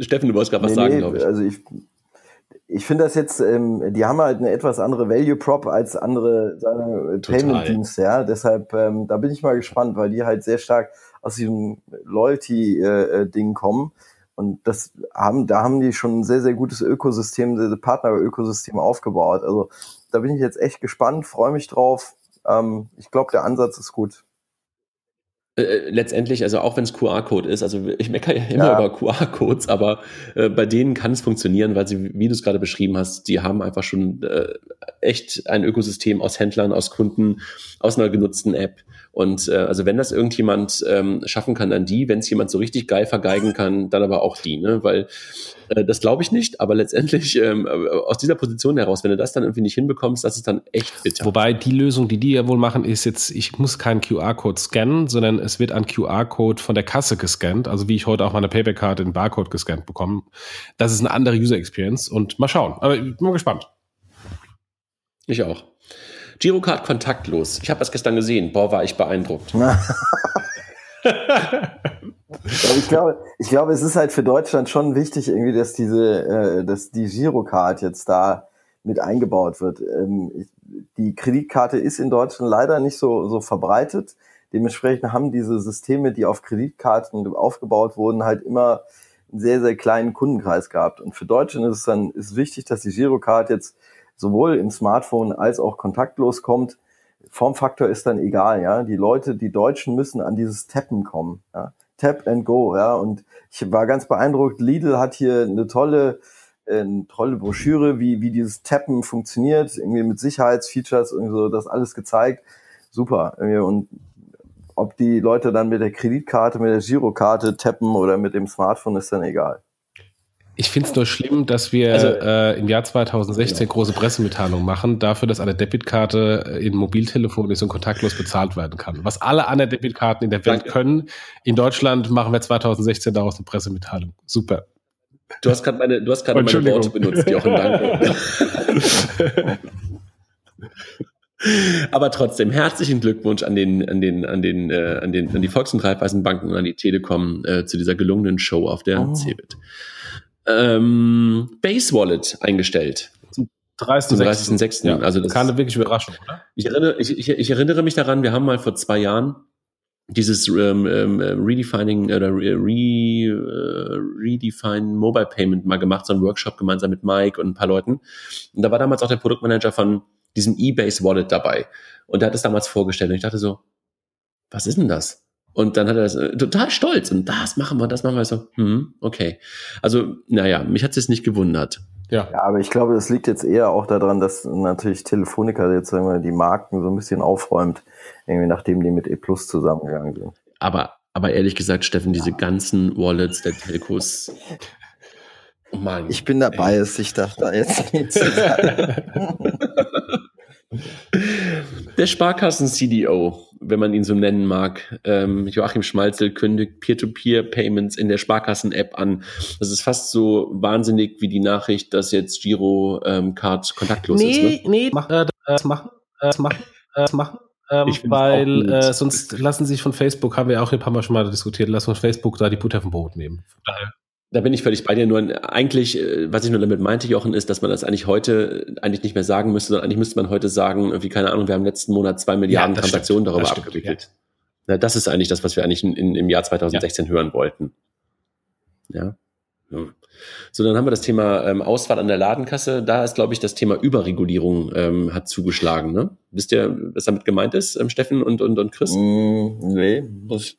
Steffen, du wolltest gerade was nee, sagen, nee, glaube ich. Also ich, ich finde das jetzt, ähm, die haben halt eine etwas andere Value Prop als andere Payment-Dienste, ja. Deshalb, ähm, da bin ich mal gespannt, weil die halt sehr stark aus diesem Loyalty-Ding äh, äh kommen. Und das haben, da haben die schon ein sehr, sehr gutes Ökosystem, sehr, sehr Partnerökosystem aufgebaut. Also da bin ich jetzt echt gespannt, freue mich drauf. Ähm, ich glaube, der Ansatz ist gut. Äh, äh, letztendlich, also auch wenn es QR-Code ist, also ich meckere ja immer ja. über QR-Codes, aber äh, bei denen kann es funktionieren, weil sie, wie du es gerade beschrieben hast, die haben einfach schon äh, echt ein Ökosystem aus Händlern, aus Kunden, aus einer genutzten App. Und äh, also wenn das irgendjemand ähm, schaffen kann, dann die, wenn es jemand so richtig geil vergeigen kann, dann aber auch die, ne? Weil äh, das glaube ich nicht, aber letztendlich ähm, aus dieser Position heraus, wenn du das dann irgendwie nicht hinbekommst, das ist dann echt bitter. Wobei die Lösung, die die ja wohl machen, ist jetzt, ich muss keinen QR-Code scannen, sondern es wird ein QR-Code von der Kasse gescannt, also wie ich heute auch meine Payback-Karte in Barcode gescannt bekomme. Das ist eine andere User Experience und mal schauen. Aber ich bin mal gespannt. Ich auch. Girocard kontaktlos. Ich habe das gestern gesehen. Boah, war ich beeindruckt. ich glaube, ich glaube, es ist halt für Deutschland schon wichtig, irgendwie, dass diese, äh, dass die Girocard jetzt da mit eingebaut wird. Ähm, die Kreditkarte ist in Deutschland leider nicht so, so verbreitet. Dementsprechend haben diese Systeme, die auf Kreditkarten aufgebaut wurden, halt immer einen sehr, sehr kleinen Kundenkreis gehabt. Und für Deutschland ist es dann ist wichtig, dass die Girocard jetzt sowohl im Smartphone als auch kontaktlos kommt. Formfaktor ist dann egal, ja. Die Leute, die Deutschen müssen an dieses Tappen kommen, ja. Tap and go, ja. Und ich war ganz beeindruckt. Lidl hat hier eine tolle äh, eine tolle Broschüre, wie, wie dieses Tappen funktioniert, irgendwie mit Sicherheitsfeatures und so, das alles gezeigt. Super. Und ob die Leute dann mit der Kreditkarte, mit der Girokarte tappen oder mit dem Smartphone, ist dann egal. Ich finde es nur schlimm, dass wir also, äh, im Jahr 2016 genau. große Pressemitteilungen machen, dafür, dass eine Debitkarte in Mobiltelefon ist und kontaktlos bezahlt werden kann. Was alle anderen Debitkarten in der Welt Danke. können. In Deutschland machen wir 2016 daraus eine Pressemitteilung. Super. Du hast gerade meine, du hast gerade meine Worte benutzt, Jochen, danke. Aber trotzdem herzlichen Glückwunsch an den, an den, an den, äh, an den, an die Volks- und Raiffeisenbanken und an die Telekom äh, zu dieser gelungenen Show auf der oh. CeBIT ähm, Base Wallet eingestellt. Zum 30.06. 30. Ja, also das keine wirklich Überraschung, oder? Ich erinnere, ich, ich, ich erinnere mich daran, wir haben mal vor zwei Jahren dieses ähm, ähm, Redefining oder Re, äh, Redefine Mobile Payment mal gemacht, so ein Workshop gemeinsam mit Mike und ein paar Leuten. Und da war damals auch der Produktmanager von diesem eBase Wallet dabei. Und der hat es damals vorgestellt. Und ich dachte so, was ist denn das? Und dann hat er das äh, total stolz und das machen wir, das machen wir so, hm, okay. Also, naja, mich hat es jetzt nicht gewundert. Ja. ja, aber ich glaube, das liegt jetzt eher auch daran, dass natürlich Telefonica jetzt sagen wir, die Marken so ein bisschen aufräumt, irgendwie nachdem die mit E Plus zusammengegangen sind. Aber, aber ehrlich gesagt, Steffen, diese ganzen Wallets der Telcos. Oh Mann, ich bin dabei, es ich dachte da jetzt nicht zu sagen. Der Sparkassen-CDO, wenn man ihn so nennen mag, ähm, Joachim Schmalzel kündigt Peer-to-Peer-Payments in der Sparkassen-App an. Das ist fast so wahnsinnig wie die Nachricht, dass jetzt Giro-Card ähm, kontaktlos nee, ist. Nee, nee, mach, äh, das machen, äh, das machen, äh, das machen. Ähm, weil äh, sonst lassen sich von Facebook, haben wir auch ein paar Mal schon mal diskutiert, lassen von Facebook da die Butter vom Brot nehmen. Daher da bin ich völlig bei dir. Nur eigentlich, äh, was ich nur damit meinte, Jochen, ist, dass man das eigentlich heute eigentlich nicht mehr sagen müsste, sondern eigentlich müsste man heute sagen, wie keine Ahnung, wir haben letzten Monat zwei Milliarden ja, Transaktionen stimmt, darüber abgewickelt. Ja. das ist eigentlich das, was wir eigentlich in, in, im Jahr 2016 ja. hören wollten. Ja. So, dann haben wir das Thema ähm, Ausfall an der Ladenkasse. Da ist, glaube ich, das Thema Überregulierung ähm, hat zugeschlagen. Ne? Wisst ihr, was damit gemeint ist, ähm, Steffen und, und, und Chris? Mm, nee, muss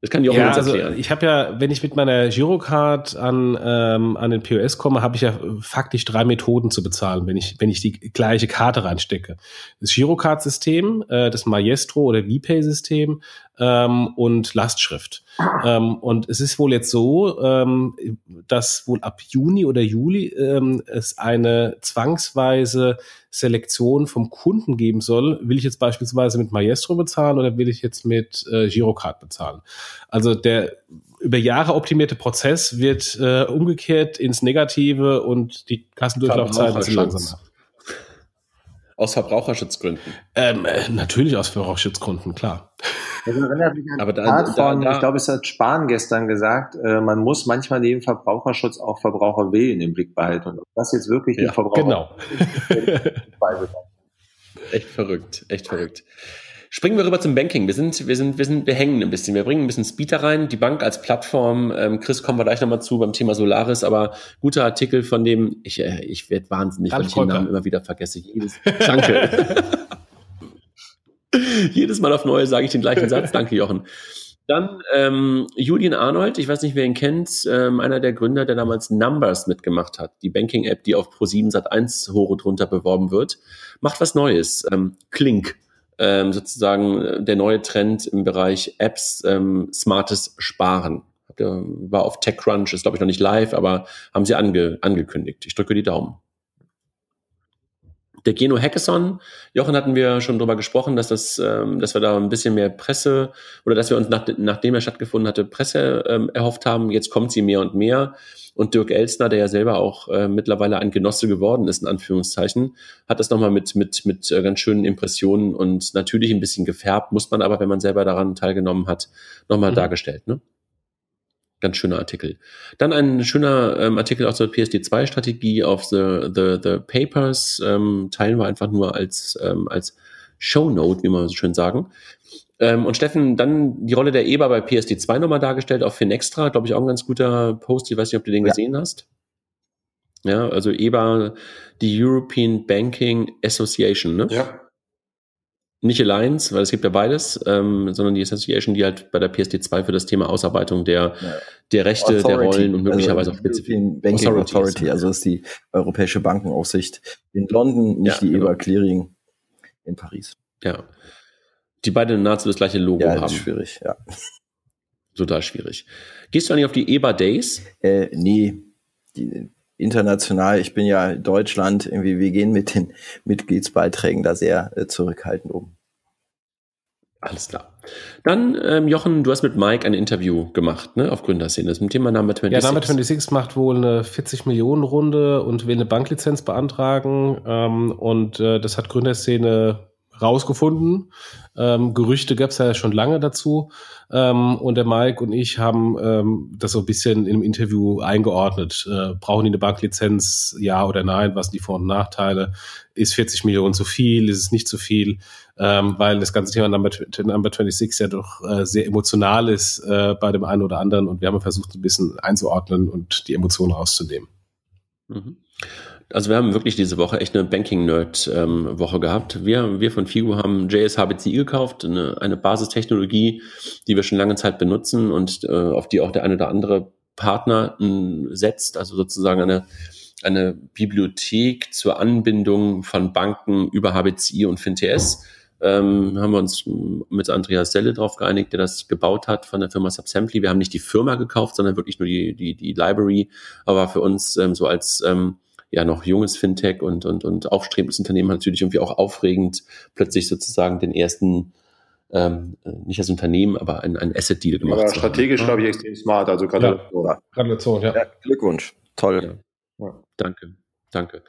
das kann die auch ja, uns also erklären. Also ich habe ja, wenn ich mit meiner Girocard an, ähm, an den POS komme, habe ich ja faktisch drei Methoden zu bezahlen, wenn ich, wenn ich die gleiche Karte reinstecke. Das Girocard-System, äh, das Maestro oder VPay-System ähm, und Lastschrift. Ähm, und es ist wohl jetzt so, ähm, dass wohl ab Juni oder Juli ähm, es eine zwangsweise Selektion vom Kunden geben soll. Will ich jetzt beispielsweise mit Maestro bezahlen oder will ich jetzt mit äh, Girocard bezahlen? Also der über Jahre optimierte Prozess wird äh, umgekehrt ins Negative und die Kassendurchlaufzeiten sind langsamer. Aus Verbraucherschutzgründen. Ähm, äh, natürlich aus Verbraucherschutzgründen, klar. Das erinnert mich an Aber da, da, da, ich glaube, es hat Spahn gestern gesagt, äh, man muss manchmal neben Verbraucherschutz auch Verbraucherwillen im Blick behalten. Und ob das jetzt wirklich ja, Verbraucher genau. echt verrückt, echt verrückt. Springen wir rüber zum Banking. Wir sind, wir sind, wir sind, wir hängen ein bisschen. Wir bringen ein bisschen Speed da rein. Die Bank als Plattform. Ähm, Chris, kommen wir gleich nochmal zu beim Thema Solaris. Aber guter Artikel von dem, ich, äh, ich werde wahnsinnig, weil ich den Namen immer wieder vergesse. Jedes, danke. Jedes Mal auf Neue sage ich den gleichen Satz. Danke, Jochen. Dann ähm, Julian Arnold, ich weiß nicht, wer ihn kennt, ähm, einer der Gründer, der damals Numbers mitgemacht hat, die Banking-App, die auf Pro7 Sat1 hoch und runter beworben wird, macht was Neues. Ähm, Klink, ähm, sozusagen äh, der neue Trend im Bereich Apps, ähm, smartes Sparen. War auf TechCrunch, ist glaube ich noch nicht live, aber haben sie ange angekündigt. Ich drücke die Daumen. Der Geno Hackathon, Jochen hatten wir schon drüber gesprochen, dass das, ähm, dass wir da ein bisschen mehr Presse oder dass wir uns nach, nachdem er stattgefunden hatte, Presse ähm, erhofft haben. Jetzt kommt sie mehr und mehr. Und Dirk Elsner, der ja selber auch äh, mittlerweile ein Genosse geworden ist, in Anführungszeichen, hat das nochmal mit, mit, mit äh, ganz schönen Impressionen und natürlich ein bisschen gefärbt, muss man aber, wenn man selber daran teilgenommen hat, nochmal mhm. dargestellt. Ne? Ganz schöner Artikel. Dann ein schöner ähm, Artikel aus der PSD2-Strategie auf the, the, the Papers. Ähm, teilen wir einfach nur als, ähm, als Shownote, wie man so schön sagen. Ähm, und Steffen, dann die Rolle der EBA bei PSD2 nochmal dargestellt, auf Finextra, glaube ich, auch ein ganz guter Post. Ich weiß nicht, ob du den ja. gesehen hast. Ja, also EBA, die European Banking Association, ne? Ja. Nicht Alliance, weil es gibt ja beides, ähm, sondern die Association, die halt bei der PSD2 für das Thema Ausarbeitung der, ja. der Rechte, Authority, der Rollen und möglicherweise also auch European Banking Authority, Authority, also ist die Europäische Bankenaufsicht in London, nicht ja, die genau. EBA Clearing in Paris. Ja. Die beide nahezu das gleiche Logo ja, haben. Das ist schwierig, ja. Total schwierig. Gehst du eigentlich auf die EBA Days? Äh, nee. Die, international, ich bin ja Deutschland, irgendwie, wir gehen mit den Mitgliedsbeiträgen da sehr äh, zurückhaltend um. Alles klar. Dann, ähm, Jochen, du hast mit Mike ein Interview gemacht, ne, auf Gründerszene. Das ist mit dem Thema Number 26. Ja, Number 26 macht wohl eine 40 Millionen Runde und will eine Banklizenz beantragen. Ähm, und äh, das hat Gründerszene rausgefunden. Ähm, Gerüchte gab es ja schon lange dazu. Ähm, und der Mike und ich haben ähm, das so ein bisschen im Interview eingeordnet. Äh, brauchen die eine Banklizenz? Ja oder nein? Was sind die Vor- und Nachteile? Ist 40 Millionen zu viel? Ist es nicht zu viel? Ähm, weil das ganze Thema Number, Number 26 ja doch äh, sehr emotional ist äh, bei dem einen oder anderen. Und wir haben versucht, ein bisschen einzuordnen und die Emotionen rauszunehmen. Mhm. Also wir haben wirklich diese Woche echt eine Banking-Nerd-Woche ähm, gehabt. Wir, wir von Figo haben JSHBCI gekauft, eine, eine Basistechnologie, die wir schon lange Zeit benutzen und äh, auf die auch der eine oder andere Partner äh, setzt, also sozusagen eine, eine Bibliothek zur Anbindung von Banken über HBCI und FinTS. Ähm, haben wir uns mit Andreas Selle drauf geeinigt, der das gebaut hat von der Firma Subsamply. Wir haben nicht die Firma gekauft, sondern wirklich nur die, die, die Library, aber für uns ähm, so als ähm, ja noch junges Fintech und, und, und aufstrebendes Unternehmen natürlich irgendwie auch aufregend, plötzlich sozusagen den ersten ähm, nicht als Unternehmen, aber ein, ein Asset-Deal gemacht. Aber strategisch, glaube ich, extrem smart. Also Gratulation. Ja, Gratulation, ja. ja. Glückwunsch. Toll. Ja. Danke, danke.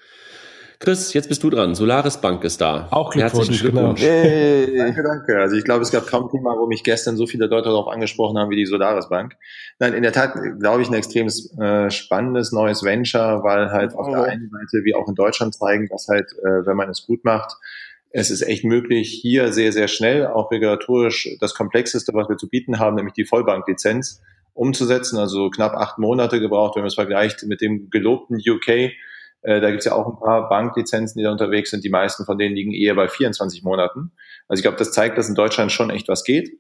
Chris, jetzt bist du dran. Solaris Bank ist da. Auch Glückwunsch. Glückwunsch. Genau. Hey. Danke, danke. Also ich glaube, es gab kaum Thema, wo mich gestern so viele Leute darauf angesprochen haben wie die Solaris Bank. Nein, in der Tat glaube ich ein extrem äh, spannendes neues Venture, weil halt auf der einen Seite wie auch in Deutschland zeigen, dass halt, äh, wenn man es gut macht, es ist echt möglich, hier sehr, sehr schnell, auch regulatorisch, das Komplexeste, was wir zu bieten haben, nämlich die Vollbanklizenz, umzusetzen. Also knapp acht Monate gebraucht, wenn man es vergleicht mit dem gelobten UK äh, da gibt's ja auch ein paar Banklizenzen, die da unterwegs sind. Die meisten von denen liegen eher bei 24 Monaten. Also ich glaube, das zeigt, dass in Deutschland schon echt was geht.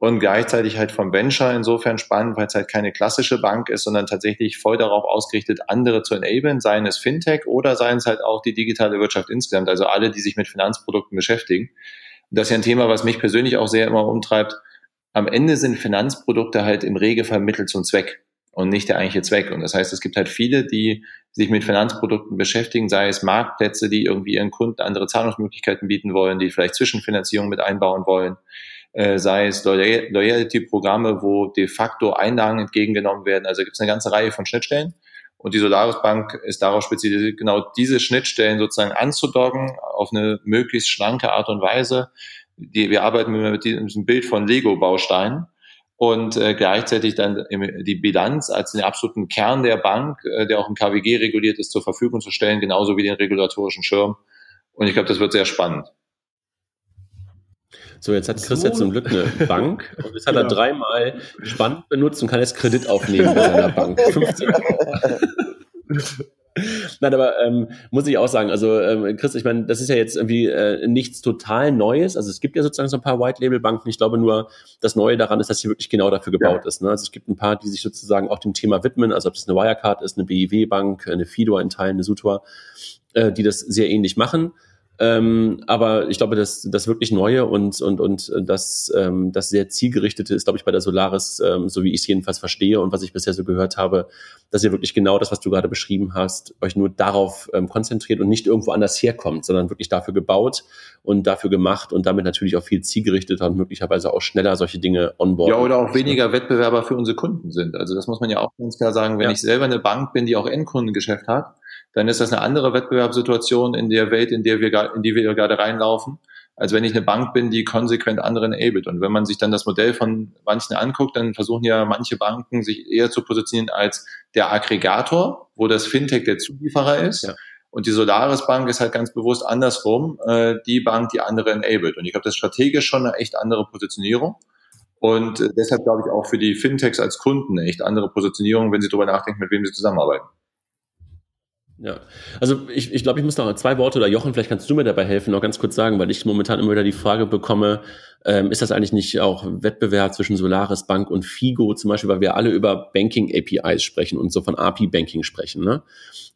Und gleichzeitig halt vom Venture insofern spannend, weil es halt keine klassische Bank ist, sondern tatsächlich voll darauf ausgerichtet, andere zu enablen, seien es Fintech oder seien es halt auch die digitale Wirtschaft insgesamt, also alle, die sich mit Finanzprodukten beschäftigen. Und das ist ja ein Thema, was mich persönlich auch sehr immer umtreibt. Am Ende sind Finanzprodukte halt im Regelfall Mittel zum Zweck und nicht der eigentliche Zweck. Und das heißt, es gibt halt viele, die sich mit Finanzprodukten beschäftigen, sei es Marktplätze, die irgendwie ihren Kunden andere Zahlungsmöglichkeiten bieten wollen, die vielleicht Zwischenfinanzierung mit einbauen wollen, äh, sei es Loyalty-Programme, wo de facto Einlagen entgegengenommen werden. Also gibt es eine ganze Reihe von Schnittstellen. Und die Solaris Bank ist darauf spezialisiert, genau diese Schnittstellen sozusagen anzudocken auf eine möglichst schlanke Art und Weise. Die, wir arbeiten mit diesem Bild von Lego-Bausteinen und äh, gleichzeitig dann die Bilanz als den absoluten Kern der Bank, äh, der auch im KWG reguliert ist, zur Verfügung zu stellen, genauso wie den regulatorischen Schirm. Und ich glaube, das wird sehr spannend. So, jetzt hat Chris so. jetzt zum Glück eine Bank und jetzt hat genau. er dreimal spannend benutzt und kann jetzt Kredit aufnehmen bei seiner Bank. 15 Nein, aber ähm, muss ich auch sagen, also ähm, Chris, ich meine, das ist ja jetzt irgendwie äh, nichts total Neues. Also es gibt ja sozusagen so ein paar White-Label-Banken. Ich glaube nur, das Neue daran ist, dass sie wirklich genau dafür gebaut ja. ist. Ne? Also es gibt ein paar, die sich sozusagen auch dem Thema widmen, also ob das eine Wirecard ist, eine BIW-Bank, eine Fido in Teilen, eine Sutor, äh, die das sehr ähnlich machen. Ähm, aber ich glaube, das, das wirklich Neue und, und, und das, ähm, das sehr zielgerichtete ist, glaube ich, bei der Solaris, ähm, so wie ich es jedenfalls verstehe und was ich bisher so gehört habe, dass ihr wirklich genau das, was du gerade beschrieben hast, euch nur darauf ähm, konzentriert und nicht irgendwo anders herkommt, sondern wirklich dafür gebaut und dafür gemacht und damit natürlich auch viel zielgerichteter und möglicherweise auch schneller solche Dinge onboarden. Ja, oder auch weniger Wettbewerber für unsere Kunden sind. Also das muss man ja auch ganz klar sagen, wenn ja. ich selber eine Bank bin, die auch Endkundengeschäft hat, dann ist das eine andere Wettbewerbssituation in der Welt, in der wir, in die wir gerade reinlaufen, als wenn ich eine Bank bin, die konsequent anderen enabled. Und wenn man sich dann das Modell von manchen anguckt, dann versuchen ja manche Banken sich eher zu positionieren als der Aggregator, wo das Fintech der Zulieferer ist. Ja. Und die Solaris Bank ist halt ganz bewusst andersrum, äh, die Bank, die andere enabled. Und ich glaube, das ist strategisch schon eine echt andere Positionierung. Und äh, deshalb glaube ich auch für die Fintechs als Kunden eine echt andere Positionierung, wenn sie darüber nachdenken, mit wem sie zusammenarbeiten. Ja, also ich, ich glaube, ich muss noch zwei Worte oder Jochen, vielleicht kannst du mir dabei helfen, noch ganz kurz sagen, weil ich momentan immer wieder die Frage bekomme, ähm, ist das eigentlich nicht auch Wettbewerb zwischen Solaris Bank und Figo zum Beispiel, weil wir alle über Banking APIs sprechen und so von API Banking sprechen, ne?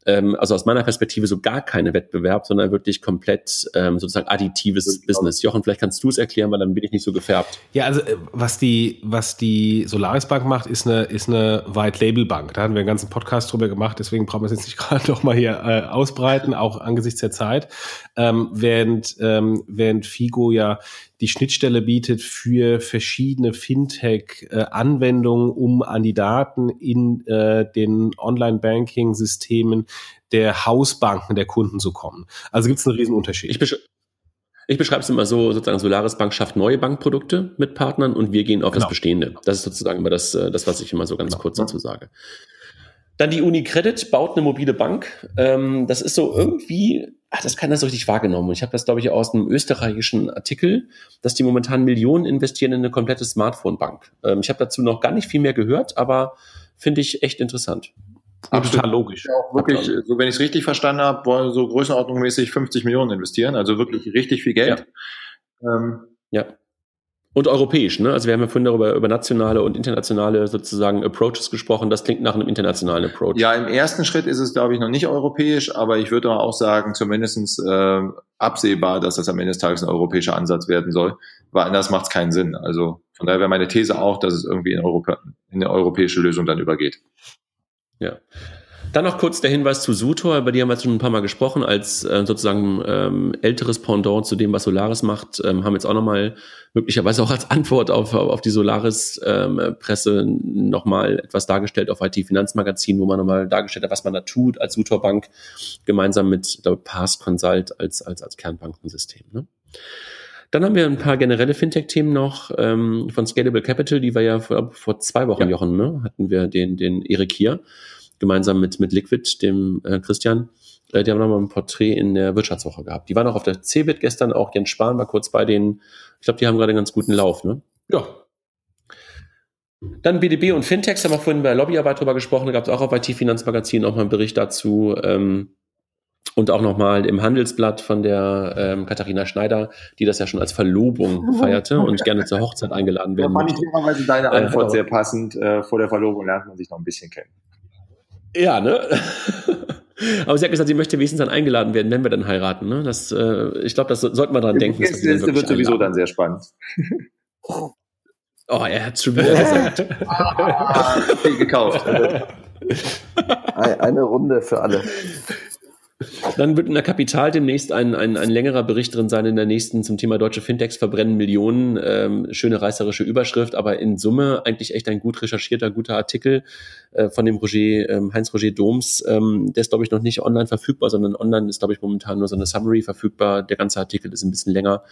ähm, also aus meiner Perspektive so gar keine Wettbewerb, sondern wirklich komplett ähm, sozusagen additives genau. Business. Jochen, vielleicht kannst du es erklären, weil dann bin ich nicht so gefärbt. Ja, also äh, was die, was die Solaris Bank macht, ist eine, ist eine White Label Bank. Da haben wir einen ganzen Podcast drüber gemacht, deswegen brauchen wir es jetzt nicht gerade noch mal hier äh, ausbreiten, auch angesichts der Zeit. Ähm, während, ähm, während Figo ja die Schnittstelle bietet für verschiedene Fintech-Anwendungen, um an die Daten in äh, den Online-Banking-Systemen der Hausbanken der Kunden zu kommen. Also gibt es einen riesen Unterschied. Ich, besch ich beschreibe es immer so, sozusagen Solaris Bank schafft neue Bankprodukte mit Partnern und wir gehen auf genau. das Bestehende. Das ist sozusagen immer das, äh, das, was ich immer so ganz genau. kurz dazu sage. Dann die UniCredit baut eine mobile Bank. Ähm, das ist so irgendwie, ach, das keiner so richtig wahrgenommen. Ich habe das, glaube ich, aus einem österreichischen Artikel, dass die momentan Millionen investieren in eine komplette Smartphone-Bank. Ähm, ich habe dazu noch gar nicht viel mehr gehört, aber finde ich echt interessant. Absolut. Total logisch. Ja, auch wirklich, so wenn ich es richtig verstanden habe, wollen so größenordnungsmäßig 50 Millionen investieren, also wirklich richtig viel Geld. Ja. Ähm, ja. Und europäisch, ne? Also wir haben ja vorhin darüber über nationale und internationale sozusagen Approaches gesprochen. Das klingt nach einem internationalen Approach. Ja, im ersten Schritt ist es, glaube ich, noch nicht europäisch, aber ich würde auch sagen, zumindestens äh, absehbar, dass das am Ende des Tages ein europäischer Ansatz werden soll, weil anders macht es keinen Sinn. Also von daher wäre meine These auch, dass es irgendwie in, Europa, in eine europäische Lösung dann übergeht. Ja. Dann noch kurz der Hinweis zu Sutor, über die haben wir jetzt schon ein paar Mal gesprochen, als äh, sozusagen ähm, älteres Pendant zu dem, was Solaris macht, ähm, haben jetzt auch nochmal möglicherweise auch als Antwort auf, auf die Solaris-Presse ähm, nochmal etwas dargestellt auf IT-Finanzmagazin, wo man nochmal dargestellt hat, was man da tut als Sutor Bank, gemeinsam mit der Pass Consult als, als, als Kernbankensystem. Ne? Dann haben wir ein paar generelle Fintech-Themen noch ähm, von Scalable Capital, die wir ja vor, vor zwei Wochen, ja. Jochen, ne, hatten wir den, den Erik hier gemeinsam mit, mit Liquid, dem äh, Christian. Äh, die haben nochmal ein Porträt in der Wirtschaftswoche gehabt. Die waren auch auf der CeBIT gestern, auch Jens Spahn war kurz bei denen. Ich glaube, die haben gerade einen ganz guten Lauf, ne? Ja. Dann BDB und Fintechs haben wir vorhin bei Lobbyarbeit drüber gesprochen. Da gab es auch auf IT-Finanzmagazin auch mal einen Bericht dazu. Ähm, und auch nochmal im Handelsblatt von der ähm, Katharina Schneider, die das ja schon als Verlobung mhm. feierte und gerne zur Hochzeit eingeladen werden. Da fand ich dummerweise deine Antwort äh, sehr passend. Äh, vor der Verlobung lernt man sich noch ein bisschen kennen. Ja, ne? Aber sie hat gesagt, sie möchte wenigstens dann eingeladen werden, wenn wir dann heiraten. Ne? Das, äh, ich glaube, das sollten wir dran denken. Das wird sowieso einladen. dann sehr spannend. Oh, er hat schon wieder gesagt. ah, gekauft. Eine Runde für alle. Dann wird in der Kapital demnächst ein, ein, ein längerer Bericht drin sein in der nächsten zum Thema deutsche Fintechs verbrennen Millionen. Ähm, schöne reißerische Überschrift, aber in Summe eigentlich echt ein gut recherchierter, guter Artikel äh, von dem Roger, ähm, Heinz-Roger Doms. Ähm, der ist, glaube ich, noch nicht online verfügbar, sondern online ist, glaube ich, momentan nur so eine Summary verfügbar. Der ganze Artikel ist ein bisschen länger.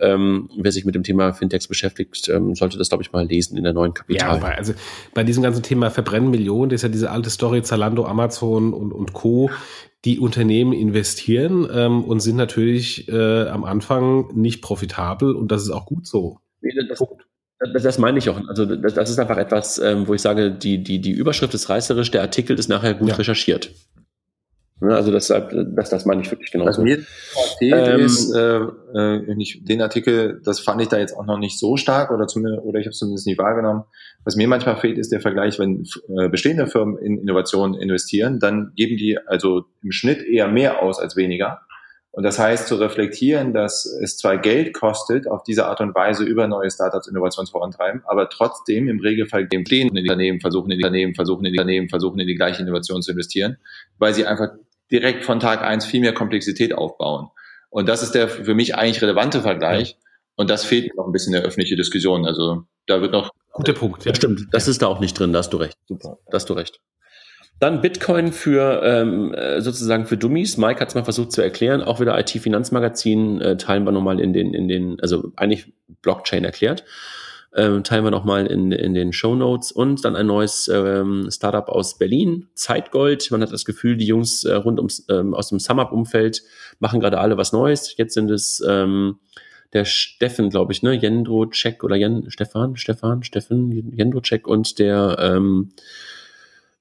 Ähm, wer sich mit dem Thema Fintechs beschäftigt, ähm, sollte das, glaube ich, mal lesen in der neuen Kapital. Ja, bei, also bei diesem ganzen Thema Verbrennen Millionen, das ist ja diese alte Story Zalando, Amazon und, und Co die Unternehmen investieren ähm, und sind natürlich äh, am Anfang nicht profitabel und das ist auch gut so. Das, das, das meine ich auch. Also das, das ist einfach etwas, ähm, wo ich sage, die, die, die Überschrift ist reißerisch, der Artikel ist nachher gut ja. recherchiert. Ne, also deshalb, das, das meine ich wirklich genau. Was mir erzählt ähm, ist, äh, äh, den Artikel, das fand ich da jetzt auch noch nicht so stark oder zumindest, oder ich habe es zumindest nicht wahrgenommen. Was mir manchmal fehlt, ist der Vergleich, wenn äh, bestehende Firmen in Innovationen investieren, dann geben die also im Schnitt eher mehr aus als weniger. Und das heißt, zu reflektieren, dass es zwar Geld kostet, auf diese Art und Weise über neue Startups Innovations vorantreiben, aber trotzdem im Regelfall dem bestehenden Unternehmen versuchen, in die Unternehmen versuchen, in die Unternehmen versuchen, in die gleiche Innovation zu investieren, weil sie einfach direkt von Tag eins viel mehr Komplexität aufbauen. Und das ist der für mich eigentlich relevante Vergleich. Und das fehlt noch ein bisschen in der öffentlichen Diskussion. Also da wird noch. Guter Punkt. Ja, stimmt. Das ist da auch nicht drin. Da hast du recht. Super. Da hast du recht. Dann Bitcoin für ähm, äh, sozusagen für Dummies. Mike hat es mal versucht zu erklären. Auch wieder IT-Finanzmagazin äh, teilen wir nochmal in den, in den, also eigentlich Blockchain erklärt ähm, teilen wir nochmal in, in den Show Notes und dann ein neues ähm, Startup aus Berlin, Zeitgold. Man hat das Gefühl, die Jungs äh, rund ums, ähm, aus dem SumUp-Umfeld machen gerade alle was Neues. Jetzt sind es ähm, der Steffen, glaube ich, ne, Jendrocek oder Jen, Stefan, Stefan, Steffen, Jendrocek und der ähm,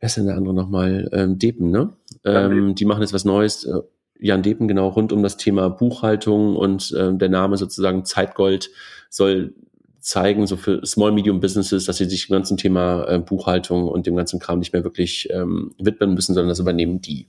wer ist denn der andere nochmal? Ähm, Depen, ne? Ähm, die machen jetzt was Neues. Äh, Jan Depen, genau, rund um das Thema Buchhaltung und ähm, der Name sozusagen Zeitgold soll zeigen, so für Small Medium Businesses, dass sie sich dem ganzen Thema äh, Buchhaltung und dem ganzen Kram nicht mehr wirklich ähm, widmen müssen, sondern das übernehmen die.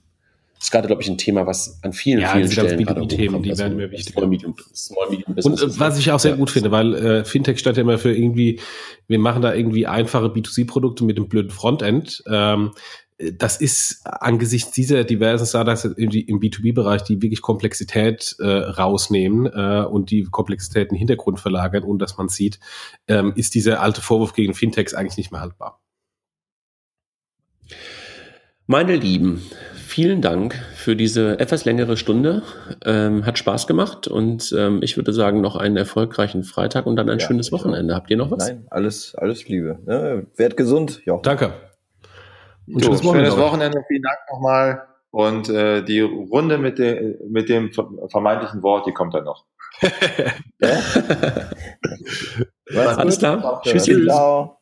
Das ist gerade, glaube ich, ein Thema, was an vielen, ja, vielen Stellen gerade Themen, die werden mir wichtig. Small Medium, Small Medium Business. Und äh, was ich auch sehr gut finde, weil äh, Fintech stand ja immer für irgendwie, wir machen da irgendwie einfache B2C-Produkte mit dem blöden Frontend. Ähm, das ist angesichts dieser diversen Startups im, im B2B-Bereich, die wirklich Komplexität äh, rausnehmen äh, und die Komplexität in den Hintergrund verlagern, und dass man sieht, ähm, ist dieser alte Vorwurf gegen Fintechs eigentlich nicht mehr haltbar. Meine Lieben, vielen Dank für diese etwas längere Stunde. Ähm, hat Spaß gemacht und ähm, ich würde sagen, noch einen erfolgreichen Freitag und dann ein ja, schönes Wochenende. Habt ihr noch was? Nein, alles, alles Liebe. Ja, werd gesund. Ja. Danke. Und so, schönes Wochenende. Schönes Wochenende. Vielen Dank nochmal. Und äh, die Runde mit, de, mit dem vermeintlichen Wort, die kommt dann noch. Alles klar. Tschüss. Ciao.